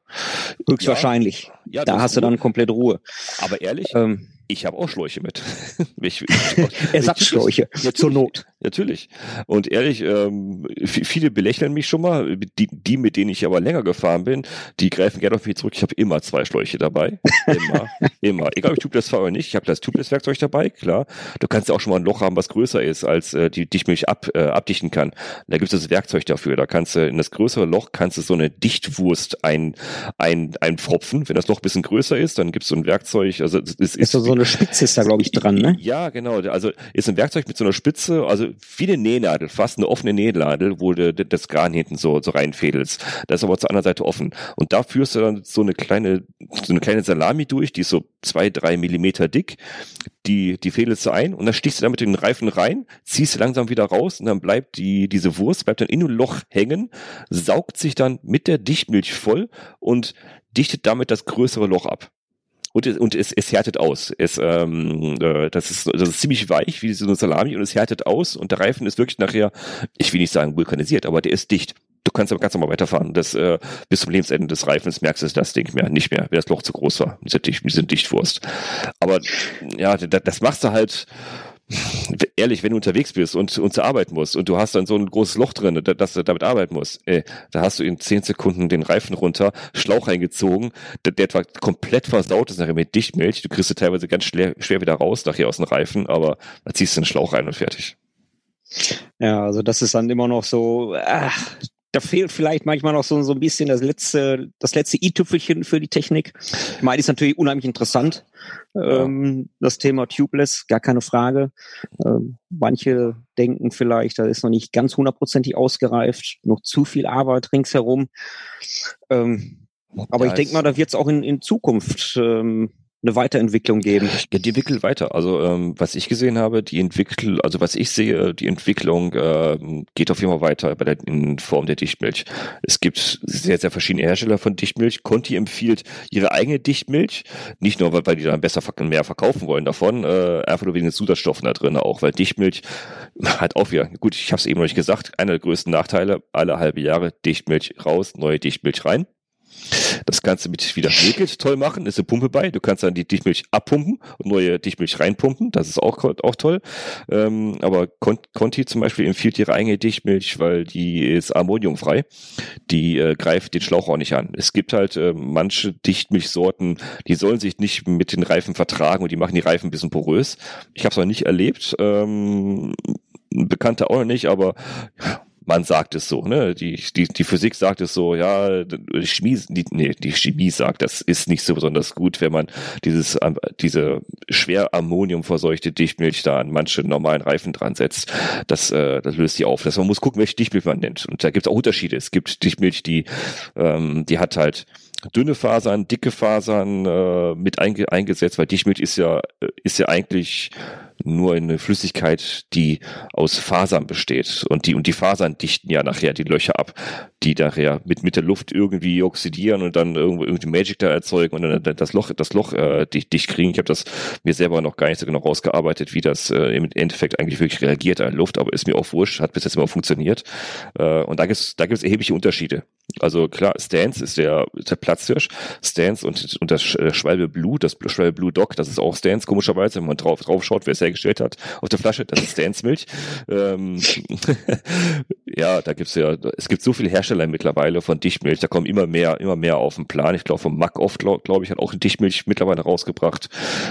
Höchstwahrscheinlich. Ja, ja, da hast Ruhe. du dann komplett Ruhe. Aber ehrlich, ähm, ich habe auch Schläuche mit. ich, ich, Ersatzschläuche zur Not. Natürlich. Und ehrlich, ähm, viele belächeln mich schon mal. Die, die, mit denen ich aber länger gefahren bin, die greifen gerne auf mich zurück. Ich habe immer zwei Schläuche dabei. Immer. immer. Egal, ob ich Tubeless fahre oder nicht. Ich habe das Tubeless-Werkzeug dabei, klar. Du kannst ja auch schon mal ein Loch haben, was größer ist, als äh, die Dichtmilch ab, äh, abdichten kann. Da gibt es das Werkzeug dafür. Da kannst du in das größere Loch kannst du so eine Dichtwurst ein, ein, einpfropfen. Wenn das Loch ein bisschen größer ist, dann gibt es so ein Werkzeug. Also es ist, ist so eine Spitze ist da, glaube ich, dran, ne? Ja, genau. Also ist ein Werkzeug mit so einer Spitze, also wie eine Nähnadel, fast eine offene Nähnadel, wo du das Garn hinten so, so reinfädelst. Das ist aber zur anderen Seite offen. Und da führst du dann so eine kleine, so eine kleine Salami durch, die ist so zwei, drei Millimeter dick. Die, die fädelst du ein und dann stichst du damit den Reifen rein, ziehst du langsam wieder raus und dann bleibt die, diese Wurst bleibt dann in dem Loch hängen, saugt sich dann mit der Dichtmilch voll und dichtet damit das größere Loch ab und, und es, es härtet aus. Es, ähm, äh, das, ist, das ist ziemlich weich wie so eine Salami und es härtet aus und der Reifen ist wirklich nachher, ich will nicht sagen vulkanisiert, aber der ist dicht. Du kannst aber ganz normal weiterfahren. Das, äh, bis zum Lebensende des Reifens merkst du das Ding mehr, nicht mehr, wenn das Loch zu groß war, diese, diese Dichtwurst. Aber ja, das, das machst du halt ehrlich, wenn du unterwegs bist und, und zur Arbeit musst und du hast dann so ein großes Loch drin, dass du damit arbeiten musst, ey, da hast du in zehn Sekunden den Reifen runter, Schlauch eingezogen, der, der etwa komplett versaut ist nachher mit Dichtmilch, du kriegst du teilweise ganz schwer, schwer wieder raus nachher aus dem Reifen, aber da ziehst du den Schlauch rein und fertig. Ja, also das ist dann immer noch so, ach, da fehlt vielleicht manchmal noch so, so ein bisschen das letzte, das letzte i-Tüpfelchen für die Technik. Ich meine, ist natürlich unheimlich interessant. Ja. Ähm, das Thema Tubeless, gar keine Frage. Ähm, manche denken vielleicht, da ist noch nicht ganz hundertprozentig ausgereift, noch zu viel Arbeit ringsherum. Ähm, aber ich denke mal, da wird es auch in, in Zukunft ähm, eine Weiterentwicklung geben. Ja, die entwickelt weiter. Also ähm, was ich gesehen habe, die entwickelt, also was ich sehe, die Entwicklung äh, geht auf jeden Fall weiter bei der, in Form der Dichtmilch. Es gibt sehr, sehr verschiedene Hersteller von Dichtmilch. Conti empfiehlt ihre eigene Dichtmilch, nicht nur, weil, weil die dann besser mehr verkaufen wollen davon, äh, einfach nur wegen den Zusatzstoffen da drin auch, weil Dichtmilch hat auch wieder, gut, ich habe es eben noch nicht gesagt, einer der größten Nachteile, alle halbe Jahre Dichtmilch raus, neue Dichtmilch rein. Das kannst du mit wieder Naked toll machen, ist eine Pumpe bei. Du kannst dann die Dichtmilch abpumpen und neue Dichtmilch reinpumpen. Das ist auch, auch toll. Ähm, aber Conti zum Beispiel empfiehlt ihre eigene Dichtmilch, weil die ist ammoniumfrei. Die äh, greift den Schlauch auch nicht an. Es gibt halt äh, manche Dichtmilchsorten, die sollen sich nicht mit den Reifen vertragen und die machen die Reifen ein bisschen porös. Ich habe es noch nicht erlebt. Ähm, Bekannte auch noch nicht, aber man sagt es so, ne? Die, die, die Physik sagt es so, ja, die Chemie, die, nee, die Chemie sagt, das ist nicht so besonders gut, wenn man dieses, ähm, diese schwer ammoniumverseuchte Dichtmilch da an manche normalen Reifen dran setzt. Das, äh, das löst die auf. Das, man muss gucken, welche Dichtmilch man nennt. Und da gibt es auch Unterschiede. Es gibt Dichtmilch, die, ähm, die hat halt dünne Fasern, dicke Fasern äh, mit einge eingesetzt, weil Dichtmilch ist ja, äh, ist ja eigentlich nur eine Flüssigkeit, die aus Fasern besteht. Und die, und die Fasern dichten ja nachher die Löcher ab, die nachher mit, mit der Luft irgendwie oxidieren und dann irgendwo irgendwie Magic da erzeugen und dann das Loch, das Loch äh, dicht, dicht kriegen. Ich habe das mir selber noch gar nicht so genau rausgearbeitet, wie das äh, im Endeffekt eigentlich wirklich reagiert an Luft, aber ist mir auch wurscht, hat bis jetzt immer funktioniert. Äh, und da gibt's da gibt's erhebliche Unterschiede. Also klar, Stance ist der, der Platzhirsch, Stance und, und das äh, Schwalbe Blue, das Schwalbe Blue Dog, das ist auch Stance, komischerweise, wenn man drauf, drauf schaut, wer es hergestellt hat, auf der Flasche, das ist Stance Milch. Ähm, ja, da gibt's ja, es gibt so viele Hersteller mittlerweile von Dichtmilch, da kommen immer mehr, immer mehr auf den Plan. Ich glaube, vom Mack oft, glaube glaub ich, hat auch Dichtmilch mittlerweile rausgebracht.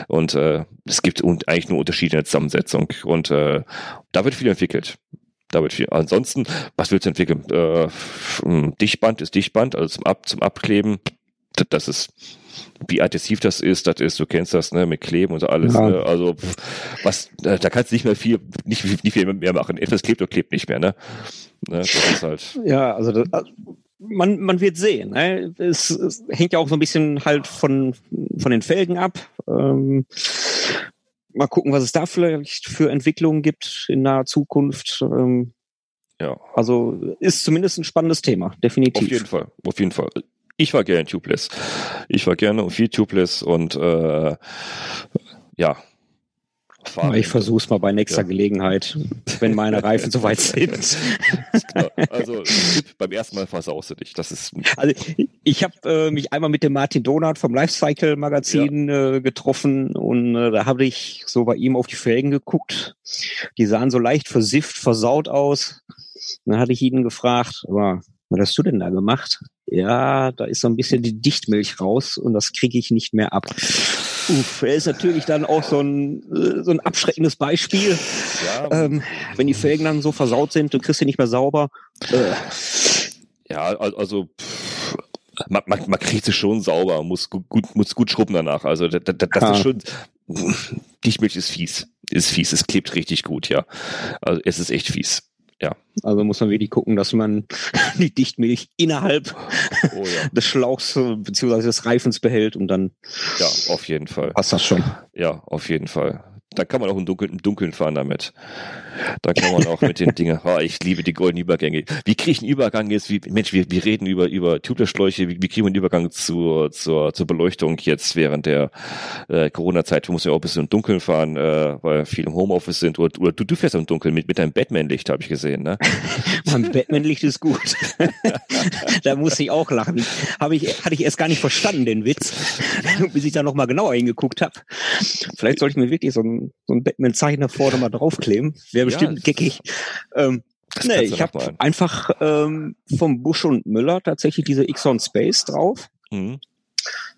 Und äh, es gibt eigentlich nur der Zusammensetzung. Und äh, da wird viel entwickelt da wird viel. Ansonsten, was willst du entwickeln? Äh, Dichtband ist Dichtband, also zum, Ab, zum Abkleben, das ist, wie adhesiv das ist, das ist, du kennst das, ne, mit Kleben und alles, ja. ne? also was, da kannst du nicht mehr viel, nicht, nicht viel mehr machen. Etwas klebt oder klebt nicht mehr, ne? ne das ist halt. Ja, also das, man, man wird sehen. Ne? Es, es, hängt ja auch so ein bisschen halt von, von den Felgen ab. Ähm, mal gucken, was es da vielleicht für Entwicklungen gibt in naher Zukunft. Ähm, ja. Also ist zumindest ein spannendes Thema, definitiv. Auf jeden Fall, auf jeden Fall. Ich war gerne tubeless. Ich war gerne und viel tubeless und äh, ja, fahren. Ich versuche es mal bei nächster ja. Gelegenheit, wenn meine Reifen soweit sind. genau. Also beim ersten Mal versaust du dich. Das ist also ich habe äh, mich einmal mit dem Martin Donat vom Lifecycle Magazin ja. äh, getroffen und äh, da habe ich so bei ihm auf die Felgen geguckt. Die sahen so leicht versifft, versaut aus. dann hatte ich ihn gefragt, aber was hast du denn da gemacht? Ja, da ist so ein bisschen die Dichtmilch raus und das kriege ich nicht mehr ab. Uff, er ist natürlich dann auch so ein, äh, so ein abschreckendes Beispiel. Ja. Ähm, wenn die Felgen dann so versaut sind, du kriegst sie nicht mehr sauber. Äh. Ja, also pff, man, man, man kriegt sie schon sauber, muss gut, muss gut schrubben danach. Also das, das, das ist schon. Dichtmilch ist fies. Ist fies. Es klebt richtig gut, ja. Also es ist echt fies. Ja. Also muss man wirklich gucken, dass man die Dichtmilch innerhalb oh, ja. des Schlauchs bzw. des Reifens behält und dann. Ja, auf jeden Fall. Passt das schon. Ja, auf jeden Fall. Da kann man auch im Dunkeln, im Dunkeln fahren damit. Da kann man auch mit den Dingen, oh, ich liebe die goldenen Übergänge. Wie kriege ich einen Übergang jetzt? Wie, Mensch, wir, wir reden über, über Tubeless-Schläuche. Wie, wie kriegen wir einen Übergang zur, zur, zur Beleuchtung jetzt während der äh, Corona-Zeit? Wir müssen ja auch ein bisschen im Dunkeln fahren, äh, weil viele im Homeoffice sind. Oder, oder du, du fährst im Dunkeln mit, mit deinem Batman-Licht, habe ich gesehen, ne? mein Batman-Licht ist gut. da muss ich auch lachen. Hab ich, hatte ich erst gar nicht verstanden, den Witz, bis ich da nochmal genauer hingeguckt habe. Vielleicht sollte ich mir wirklich so ein, so ein Batman-Zeichner vorne mal draufkleben. Wäre bestimmt ja, geckig. Ähm, nee, ich habe einfach ähm, vom Busch und Müller tatsächlich diese Xon Space drauf. Mhm.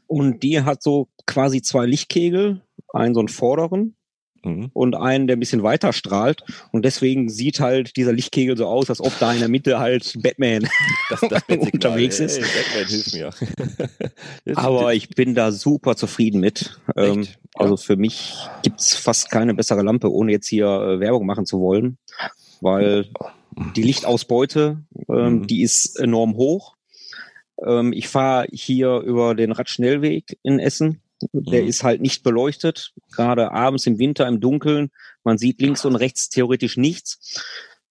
Und die hat so quasi zwei Lichtkegel, einen so einen vorderen mhm. und einen, der ein bisschen weiter strahlt. Und deswegen sieht halt dieser Lichtkegel so aus, als ob da in der Mitte halt Batman das, das unterwegs ist. Hey, Batman hilft mir. Aber ich bin da super zufrieden mit. Ähm, also für mich gibt's fast keine bessere Lampe, ohne jetzt hier äh, Werbung machen zu wollen, weil die Lichtausbeute, ähm, mhm. die ist enorm hoch. Ähm, ich fahre hier über den Radschnellweg in Essen Der Mhm. ist halt nicht beleuchtet, gerade abends im Winter im Dunkeln. Man sieht links und rechts theoretisch nichts.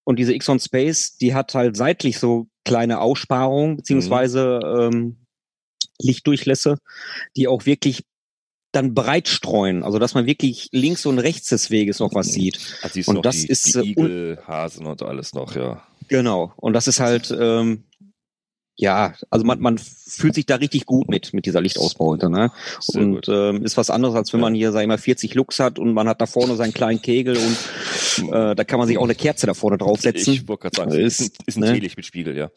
Und diese Xon Space, die hat halt seitlich so kleine Aussparungen beziehungsweise ähm, Lichtdurchlässe, die auch wirklich dann breit streuen, also dass man wirklich links und rechts des Weges noch was sieht. Also Und das die, ist, die äh, un- Igel, Hasen und alles noch, ja. Genau. Und das ist halt, ähm, ja, also man, man fühlt sich da richtig gut mit, mit dieser Lichtausbeute. Ne? Sehr und ähm, ist was anderes, als wenn man hier, sag ich mal, 40 Lux hat und man hat da vorne seinen kleinen Kegel und äh, da kann man sich auch eine Kerze da vorne draufsetzen. Ich wollte gerade sagen, Ist, ist, ist ein ne? Teelicht mit Spiegel, ja.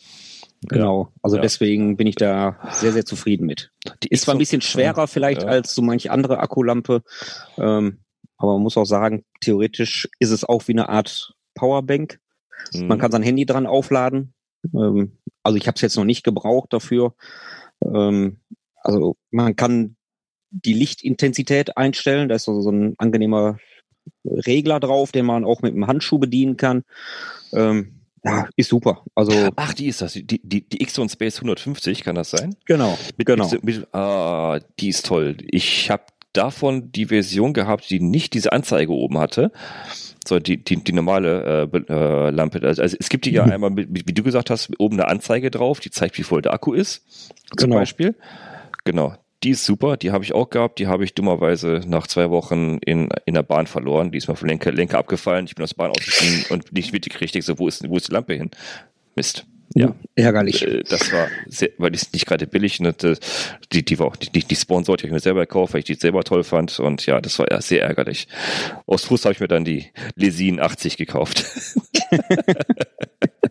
Genau. Also Ja. deswegen bin ich da sehr, sehr zufrieden mit. Die Ist zwar ein bisschen schwerer vielleicht Ja. als so manche andere Akkulampe, ähm, aber man muss auch sagen, theoretisch ist es auch wie eine Art Powerbank. Mhm. Man kann sein Handy dran aufladen. Ähm, also ich habe es jetzt noch nicht gebraucht dafür. Ähm, also man kann die Lichtintensität einstellen. Da ist so, so ein angenehmer Regler drauf, den man auch mit dem Handschuh bedienen kann. Ähm, ja, ist super. Also Ach, die ist das. Die, die, die Xon Space 150, kann das sein? genau, Mit, genau. Mit, mit, ah, die ist toll. Ich habe davon die Version gehabt, die nicht diese Anzeige oben hatte, sondern die, die, die normale äh, äh, Lampe. Also, also es gibt die ja Mhm. einmal, mit, wie du gesagt hast, oben eine Anzeige drauf, die zeigt, wie voll der Akku ist, zum Genau. Beispiel. Genau. Die ist super, die habe ich auch gehabt, die habe ich dummerweise nach zwei Wochen in, in der Bahn verloren. Die ist mal vom Lenker, Lenker abgefallen, ich bin aus der Bahn ausgestiegen und nicht mitgekriegt, ich so, wo ist, wo ist die Lampe hin? Mist. Ja. Ärgerlich. Äh, Das war sehr, weil die ist nicht gerade billig. Ne? Das- Die, die war auch die, die, die habe ich mir selber gekauft, weil ich die selber toll fand. Und ja, das war sehr ärgerlich. Aus Frust habe ich mir dann die Lesin 80 gekauft.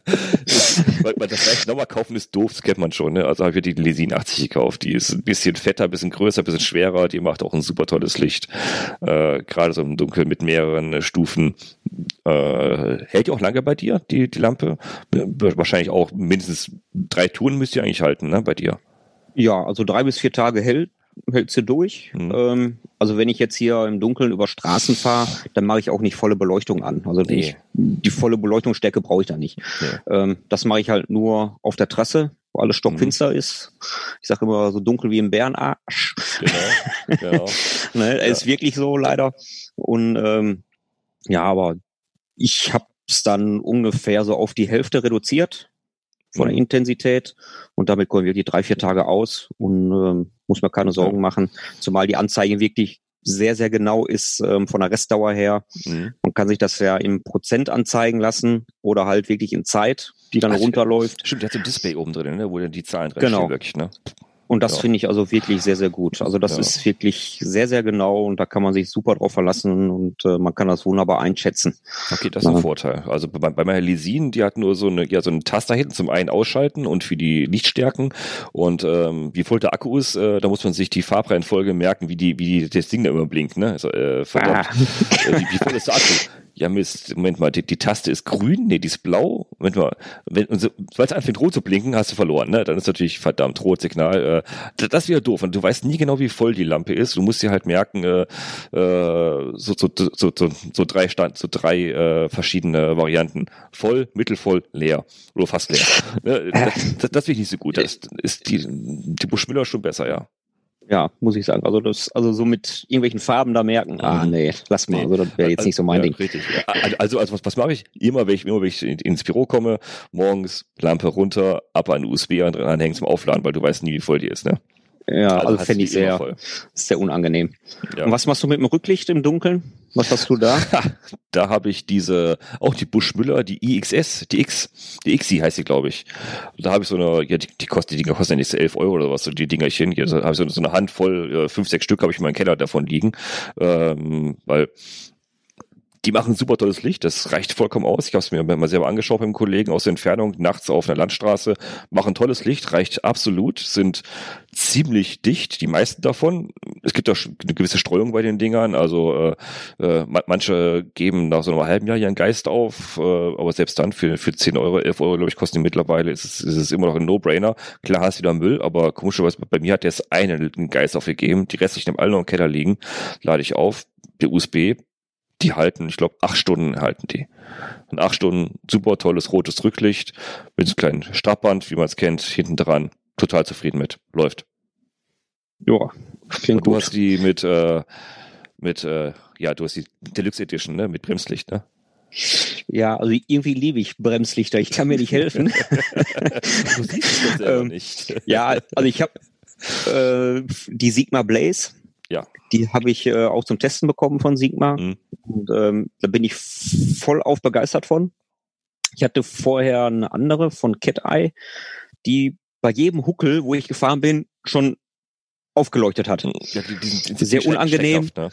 weil, weil das gleich nochmal kaufen ist doof, das kennt man schon. Ne? Also habe ich die Lesin 80 gekauft. Die ist ein bisschen fetter, ein bisschen größer, ein bisschen schwerer. Die macht auch ein super tolles Licht. Äh, Gerade so im Dunkeln mit mehreren äh, Stufen. Äh, hält die auch lange bei dir, die, die Lampe? Wahrscheinlich auch mindestens drei Touren müsst ihr eigentlich halten, ne, bei dir. Ja, also drei bis vier Tage hält, hält sie durch. Mhm. Ähm, also wenn ich jetzt hier im Dunkeln über Straßen fahre, dann mache ich auch nicht volle Beleuchtung an. Also Nee. ich, die volle Beleuchtungsstärke brauche ich da nicht. Nee. Ähm, das mache ich halt nur auf der Trasse, wo alles stockfinster Mhm. ist. Ich sage immer so dunkel wie im Bärenarsch. Genau, genau. ne, Ja. Ist wirklich so leider. Und ähm, ja, aber ich habe es dann ungefähr so auf die Hälfte reduziert von der Mhm. Intensität und damit kommen wir die drei, vier Tage aus und ähm, muss man keine Sorgen machen, zumal die Anzeige wirklich sehr, sehr genau ist ähm, von der Restdauer her. Mhm. Man kann sich das ja im Prozent anzeigen lassen oder halt wirklich in Zeit, die dann Ach, runterläuft. Stimmt, der hat so ein Display oben drin, ne, wo dann die Zahlen drin Genau. wirklich, ne? Und das Ja. finde ich also wirklich sehr, sehr gut. Also das Ja. ist wirklich sehr, sehr genau und da kann man sich super drauf verlassen und äh, man kann das wunderbar einschätzen. Okay, das ist ein. Vorteil. Also bei, bei meiner Lesin, die hat nur so eine, ja, so einen Taster hinten zum einen ausschalten und für die Lichtstärken. Und ähm, wie voll der Akku ist, äh, da muss man sich die Farbreihenfolge merken, wie die, wie die, das Ding da immer blinkt, ne? Also, äh, verdammt. Äh, wie, wie voll ist der Akku? Ja, Mist, Moment mal, die, die Taste ist grün, nee, die ist blau. Moment mal, wenn, so, sobald es anfängt rot zu blinken, hast du verloren, ne? Dann ist natürlich verdammt Rotsignal. Äh, das, das ist wieder doof. Und du weißt nie genau, wie voll die Lampe ist. Du musst dir halt merken, äh, äh, so, so, so, so, so drei Stand, so drei äh, verschiedene Varianten. Voll, mittelvoll, leer. Oder fast leer. Ne? das, das, das finde ich nicht so gut. Das ist die, die Buschmüller schon besser, ja. Ja, muss ich sagen. Also das, also so mit irgendwelchen Farben da merken, ah Mhm. nee, lass mal. Nee. Also das wäre jetzt nicht so mein ja, Ding. Richtig. Ja, Also, also was, was mache ich? Immer wenn ich, immer wenn ich in- ins Büro komme, morgens Lampe runter, ab an USB an- anhängen zum Aufladen, weil du weißt nie, wie voll die ist, ne? Ja, also, hast fände ich sehr, sehr unangenehm. Ja. Und was machst du mit dem Rücklicht im Dunkeln? Was hast du da? Da habe ich diese, auch die Buschmüller, die IXS, die X, die XI heißt sie, glaube ich. Da habe ich so eine, ja, die, die kostet, die Dinger kosten ja nicht so 11 Euro oder was, so die Dingerchen. Hier so, habe ich so, so eine Handvoll, äh, fünf, sechs Stück habe ich in meinem Keller davon liegen, ähm, weil die machen super tolles Licht, das reicht vollkommen aus. Ich habe es mir mal selber angeschaut beim Kollegen aus der Entfernung, nachts auf einer Landstraße, machen tolles Licht, reicht absolut, sind ziemlich dicht, die meisten davon. Es gibt auch eine gewisse Streuung bei den Dingern, also äh, äh, ma- manche geben nach so einem halben Jahr ihren Geist auf, äh, aber selbst dann für, für 10 Euro, 11 Euro, glaube ich, kosten die mittlerweile, ist es, ist es immer noch ein No-Brainer. Klar hast du wieder Müll, aber komischerweise bei mir hat der es einen Geist aufgegeben, die restlichen haben alle noch im Keller liegen, lade ich auf, der USB, die halten, ich glaube, acht Stunden halten die. Und acht Stunden, super tolles rotes Rücklicht mit so einem kleinen Strappband, wie man es kennt, hinten dran. Total zufrieden mit. Läuft. Ja, klingt gut. Du hast die mit, äh, mit, äh, ja, du hast die Deluxe Edition, ne, mit Bremslicht, ne? Ja, also irgendwie liebe ich Bremslichter. Ich kann mir nicht helfen. du siehst das selber ähm, nicht. ja, also ich habe äh, die Sigma Blaze. Ja. Die habe ich äh, auch zum Testen bekommen von Sigma. Mhm. Und ähm, da bin ich voll auf begeistert von. Ich hatte vorher eine andere von Cat Eye, die bei jedem Huckel, wo ich gefahren bin, schon aufgeleuchtet hat. Ja, die, die, die Sehr unangenehm. Ne?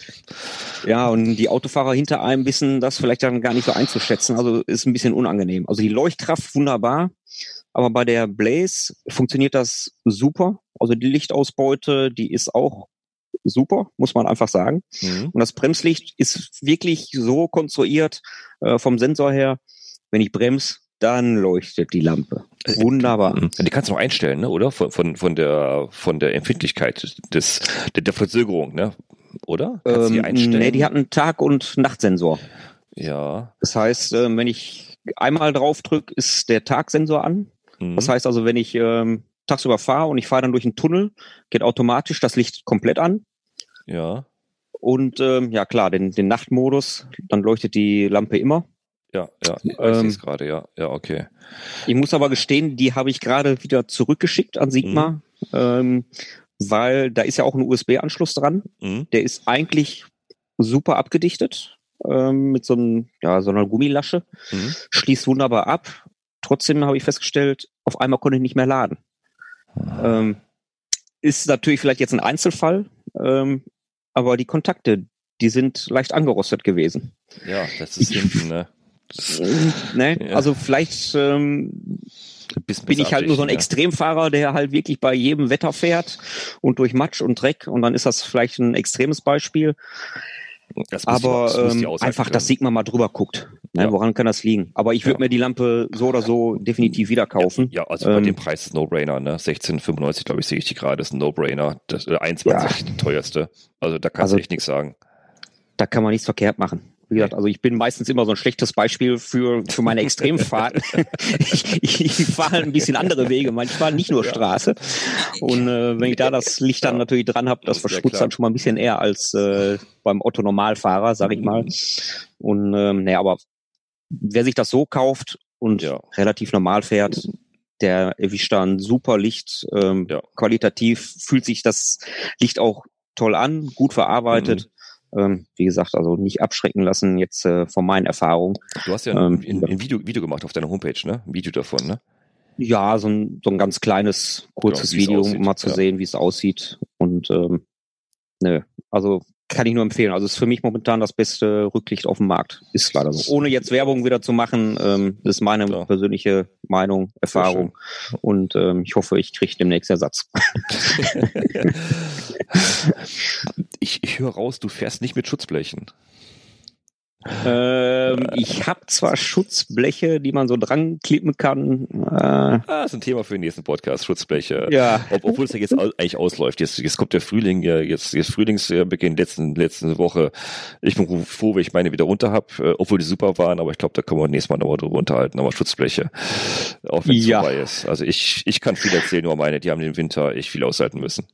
Ja, und die Autofahrer hinter einem wissen das vielleicht dann gar nicht so einzuschätzen. Also ist ein bisschen unangenehm. Also die Leuchtkraft wunderbar, aber bei der Blaze funktioniert das super. Also die Lichtausbeute, die ist auch super, muss man einfach sagen. Mhm. Und das Bremslicht ist wirklich so konstruiert äh, vom Sensor her, wenn ich bremse, dann leuchtet die Lampe. Äh, Wunderbar. Mhm. Die kannst du noch einstellen, ne? oder? Von, von, von, der, von der Empfindlichkeit des, der, der Verzögerung, ne? oder? Kannst ähm, die einstellen? Nee, die hat einen Tag- und Nachtsensor. Ja. Das heißt, äh, wenn ich einmal drauf drücke, ist der Tagsensor an. Mhm. Das heißt also, wenn ich ähm, tagsüber fahre und ich fahre dann durch einen Tunnel, geht automatisch das Licht komplett an. Ja. Und ähm, ja klar, den, den Nachtmodus, dann leuchtet die Lampe immer. Ja, ja, ich ähm, es gerade, ja, ja, okay. Ich muss aber gestehen, die habe ich gerade wieder zurückgeschickt an Sigma, mhm. ähm, weil da ist ja auch ein USB-Anschluss dran. Mhm. Der ist eigentlich super abgedichtet ähm, mit so, einem, ja, so einer Gummilasche, mhm. schließt wunderbar ab. Trotzdem habe ich festgestellt, auf einmal konnte ich nicht mehr laden. Ah. Ähm, ist natürlich vielleicht jetzt ein Einzelfall, ähm, aber die Kontakte, die sind leicht angerostet gewesen. Ja, das ist hinten, ne? ne? Ja. Also vielleicht ähm, bin ich halt nur so ein ja. Extremfahrer, der halt wirklich bei jedem Wetter fährt und durch Matsch und Dreck und dann ist das vielleicht ein extremes Beispiel. Das aber das ähm, einfach, dass Sigma mal drüber guckt. Ne? Ja. Woran kann das liegen? Aber ich würde mir die Lampe so oder so definitiv wieder kaufen. Ja, also bei ähm, dem Preis ist No-Brainer. Ne? 16,95 glaube ich sehe ich die gerade, ist ein No-Brainer. Das äh, 21 die teuerste. Also da kannst also, du echt nichts sagen. Da kann man nichts verkehrt machen. Wie gesagt, also ich bin meistens immer so ein schlechtes Beispiel für, für meine Extremfahrten. ich, ich, ich fahre ein bisschen andere Wege, manchmal nicht nur Straße. Und äh, wenn ich da das Licht dann natürlich dran habe, das verschmutzt dann schon mal ein bisschen eher als äh, beim Otto Normalfahrer, sag ich mal. Und ähm, naja, aber wer sich das so kauft und ja. relativ normal fährt, der erwischt dann super Licht, ähm, ja. qualitativ fühlt sich das Licht auch toll an, gut verarbeitet. Mhm. Ähm, wie gesagt, also nicht abschrecken lassen jetzt äh, von meinen Erfahrungen. Du hast ja ein, ähm, ein Video, Video gemacht auf deiner Homepage, ne? Ein Video davon, ne? Ja, so ein, so ein ganz kleines, kurzes genau, Video, um mal zu ja. sehen, wie es aussieht. Und ähm, ne, also kann ich nur empfehlen. Also ist für mich momentan das beste Rücklicht auf dem Markt. Ist leider so. Ohne jetzt Werbung wieder zu machen, ähm, das ist meine Klar. persönliche Meinung, Erfahrung. Und ähm, ich hoffe, ich kriege demnächst Ersatz. ich, ich höre raus, du fährst nicht mit Schutzblechen. Ähm, ich habe zwar Schutzbleche, die man so dran klippen kann. Äh, ah, das ist ein Thema für den nächsten Podcast, Schutzbleche. Ja. Ob, obwohl es ja jetzt eigentlich ausläuft. Jetzt, jetzt kommt der Frühling, ja, jetzt, jetzt Frühlingsbeginn letzten, letzte Woche. Ich bin froh, wenn ich meine wieder runter habe, äh, obwohl die super waren, aber ich glaube, da können wir nächstes Mal nochmal drüber unterhalten. Aber Schutzbleche, auch wenn es ja. vorbei ist. Also ich, ich kann viel erzählen, nur meine, die haben den Winter echt viel aushalten müssen.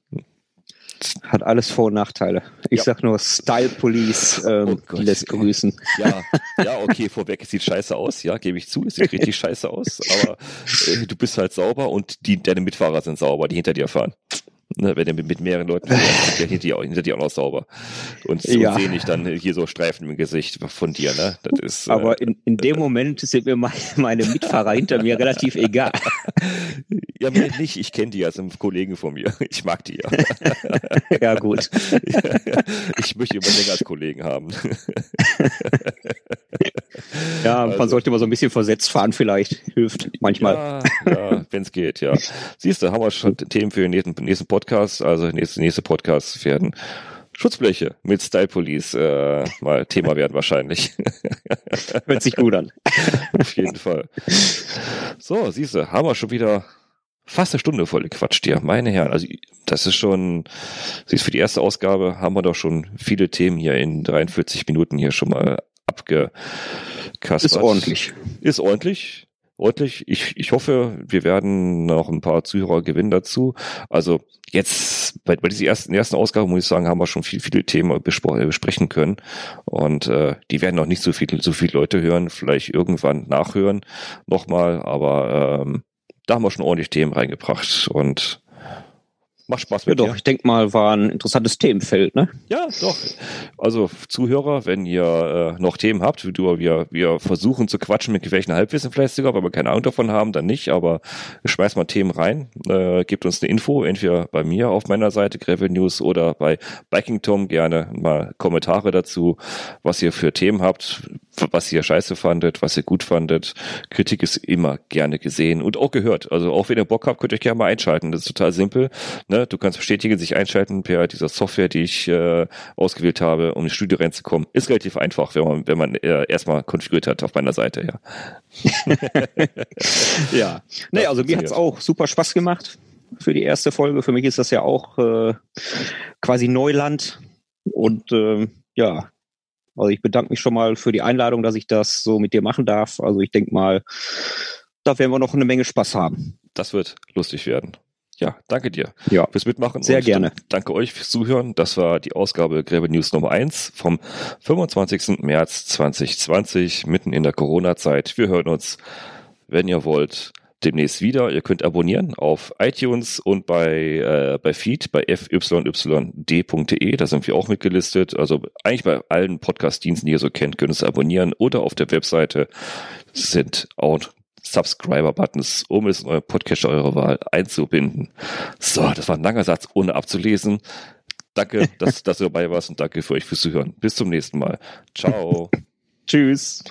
Hat alles Vor- und Nachteile. Ich ja. sag nur Style Police, ähm, oh lässt grüßen. Ja, ja, okay, vorweg, es sieht scheiße aus, ja, gebe ich zu, es sieht richtig scheiße aus, aber äh, du bist halt sauber und die, deine Mitfahrer sind sauber, die hinter dir fahren. Ne, wenn du mit, mit mehreren Leuten fährst, sind hinter dir, hinter dir auch noch sauber. Und so ja. sehe ich dann hier so Streifen im Gesicht von dir, ne? Das ist, äh, Aber in, in dem Moment sind mir meine, meine Mitfahrer hinter mir relativ egal. Ja, mir nicht. Ich kenne die, also Kollegen von mir. Ich mag die ja. Ja, gut. Ich möchte immer länger als Kollegen haben. Ja, man also, sollte immer so ein bisschen versetzt fahren vielleicht. Hilft manchmal. Ja, ja wenn es geht, ja. Siehst du, haben wir schon Themen für den nächsten, nächsten Podcast. Also nächste, nächste Podcast werden Schutzbleche mit Style Police äh, mal Thema werden wahrscheinlich. Hört sich gut an. Auf jeden Fall. So, siehst du, haben wir schon wieder fast eine Stunde voll gequatscht hier, meine Herren. Also das ist schon, siehst für die erste Ausgabe haben wir doch schon viele Themen hier in 43 Minuten hier schon mal abgekaspert. Ist ordentlich. Ist ordentlich. ordentlich. Ich, ich hoffe, wir werden noch ein paar Zuhörer gewinnen dazu. Also jetzt bei, bei dieser ersten, ersten Ausgabe muss ich sagen, haben wir schon viel, viele Themen besprechen können. Und äh, die werden noch nicht so viel, so viele Leute hören, vielleicht irgendwann nachhören nochmal, aber ähm, da haben wir schon ordentlich Themen reingebracht und Macht Spaß mit Ja, doch, dir. ich denke mal, war ein interessantes Themenfeld, ne? Ja, doch. Also Zuhörer, wenn ihr äh, noch Themen habt, wie du, wir, wir versuchen zu quatschen mit welchen Halbwissen vielleicht sogar, weil wir keine Ahnung davon haben, dann nicht, aber schmeißt mal Themen rein, äh, gebt uns eine Info, entweder bei mir auf meiner Seite, Gravel News, oder bei Biking Tom gerne mal Kommentare dazu, was ihr für Themen habt, was ihr scheiße fandet, was ihr gut fandet. Kritik ist immer gerne gesehen und auch gehört. Also auch wenn ihr Bock habt, könnt ihr euch gerne mal einschalten. Das ist total simpel. Ne? Du kannst bestätigen, sich einschalten per dieser Software, die ich äh, ausgewählt habe, um ins Studio reinzukommen. Ist relativ einfach, wenn man, wenn man äh, erstmal konfiguriert hat auf meiner Seite, ja. ja. Nee, also mir hat's auch super Spaß gemacht für die erste Folge. Für mich ist das ja auch äh, quasi Neuland. Und äh, ja, also ich bedanke mich schon mal für die Einladung, dass ich das so mit dir machen darf. Also ich denke mal, da werden wir noch eine Menge Spaß haben. Das wird lustig werden. Ja, danke dir ja, fürs Mitmachen. Sehr gerne. Danke euch fürs Zuhören. Das war die Ausgabe Gräbe News Nummer 1 vom 25. März 2020, mitten in der Corona-Zeit. Wir hören uns, wenn ihr wollt, demnächst wieder. Ihr könnt abonnieren auf iTunes und bei, äh, bei Feed, bei fyyd.de, da sind wir auch mitgelistet. Also eigentlich bei allen Podcast-Diensten, die ihr so kennt, könnt ihr es abonnieren oder auf der Webseite sind auch Subscriber-Buttons, um es in euer Podcast eure Wahl einzubinden. So, das war ein langer Satz, ohne abzulesen. Danke, dass, dass du dabei warst und danke für euch fürs Zuhören. Bis zum nächsten Mal. Ciao. Tschüss.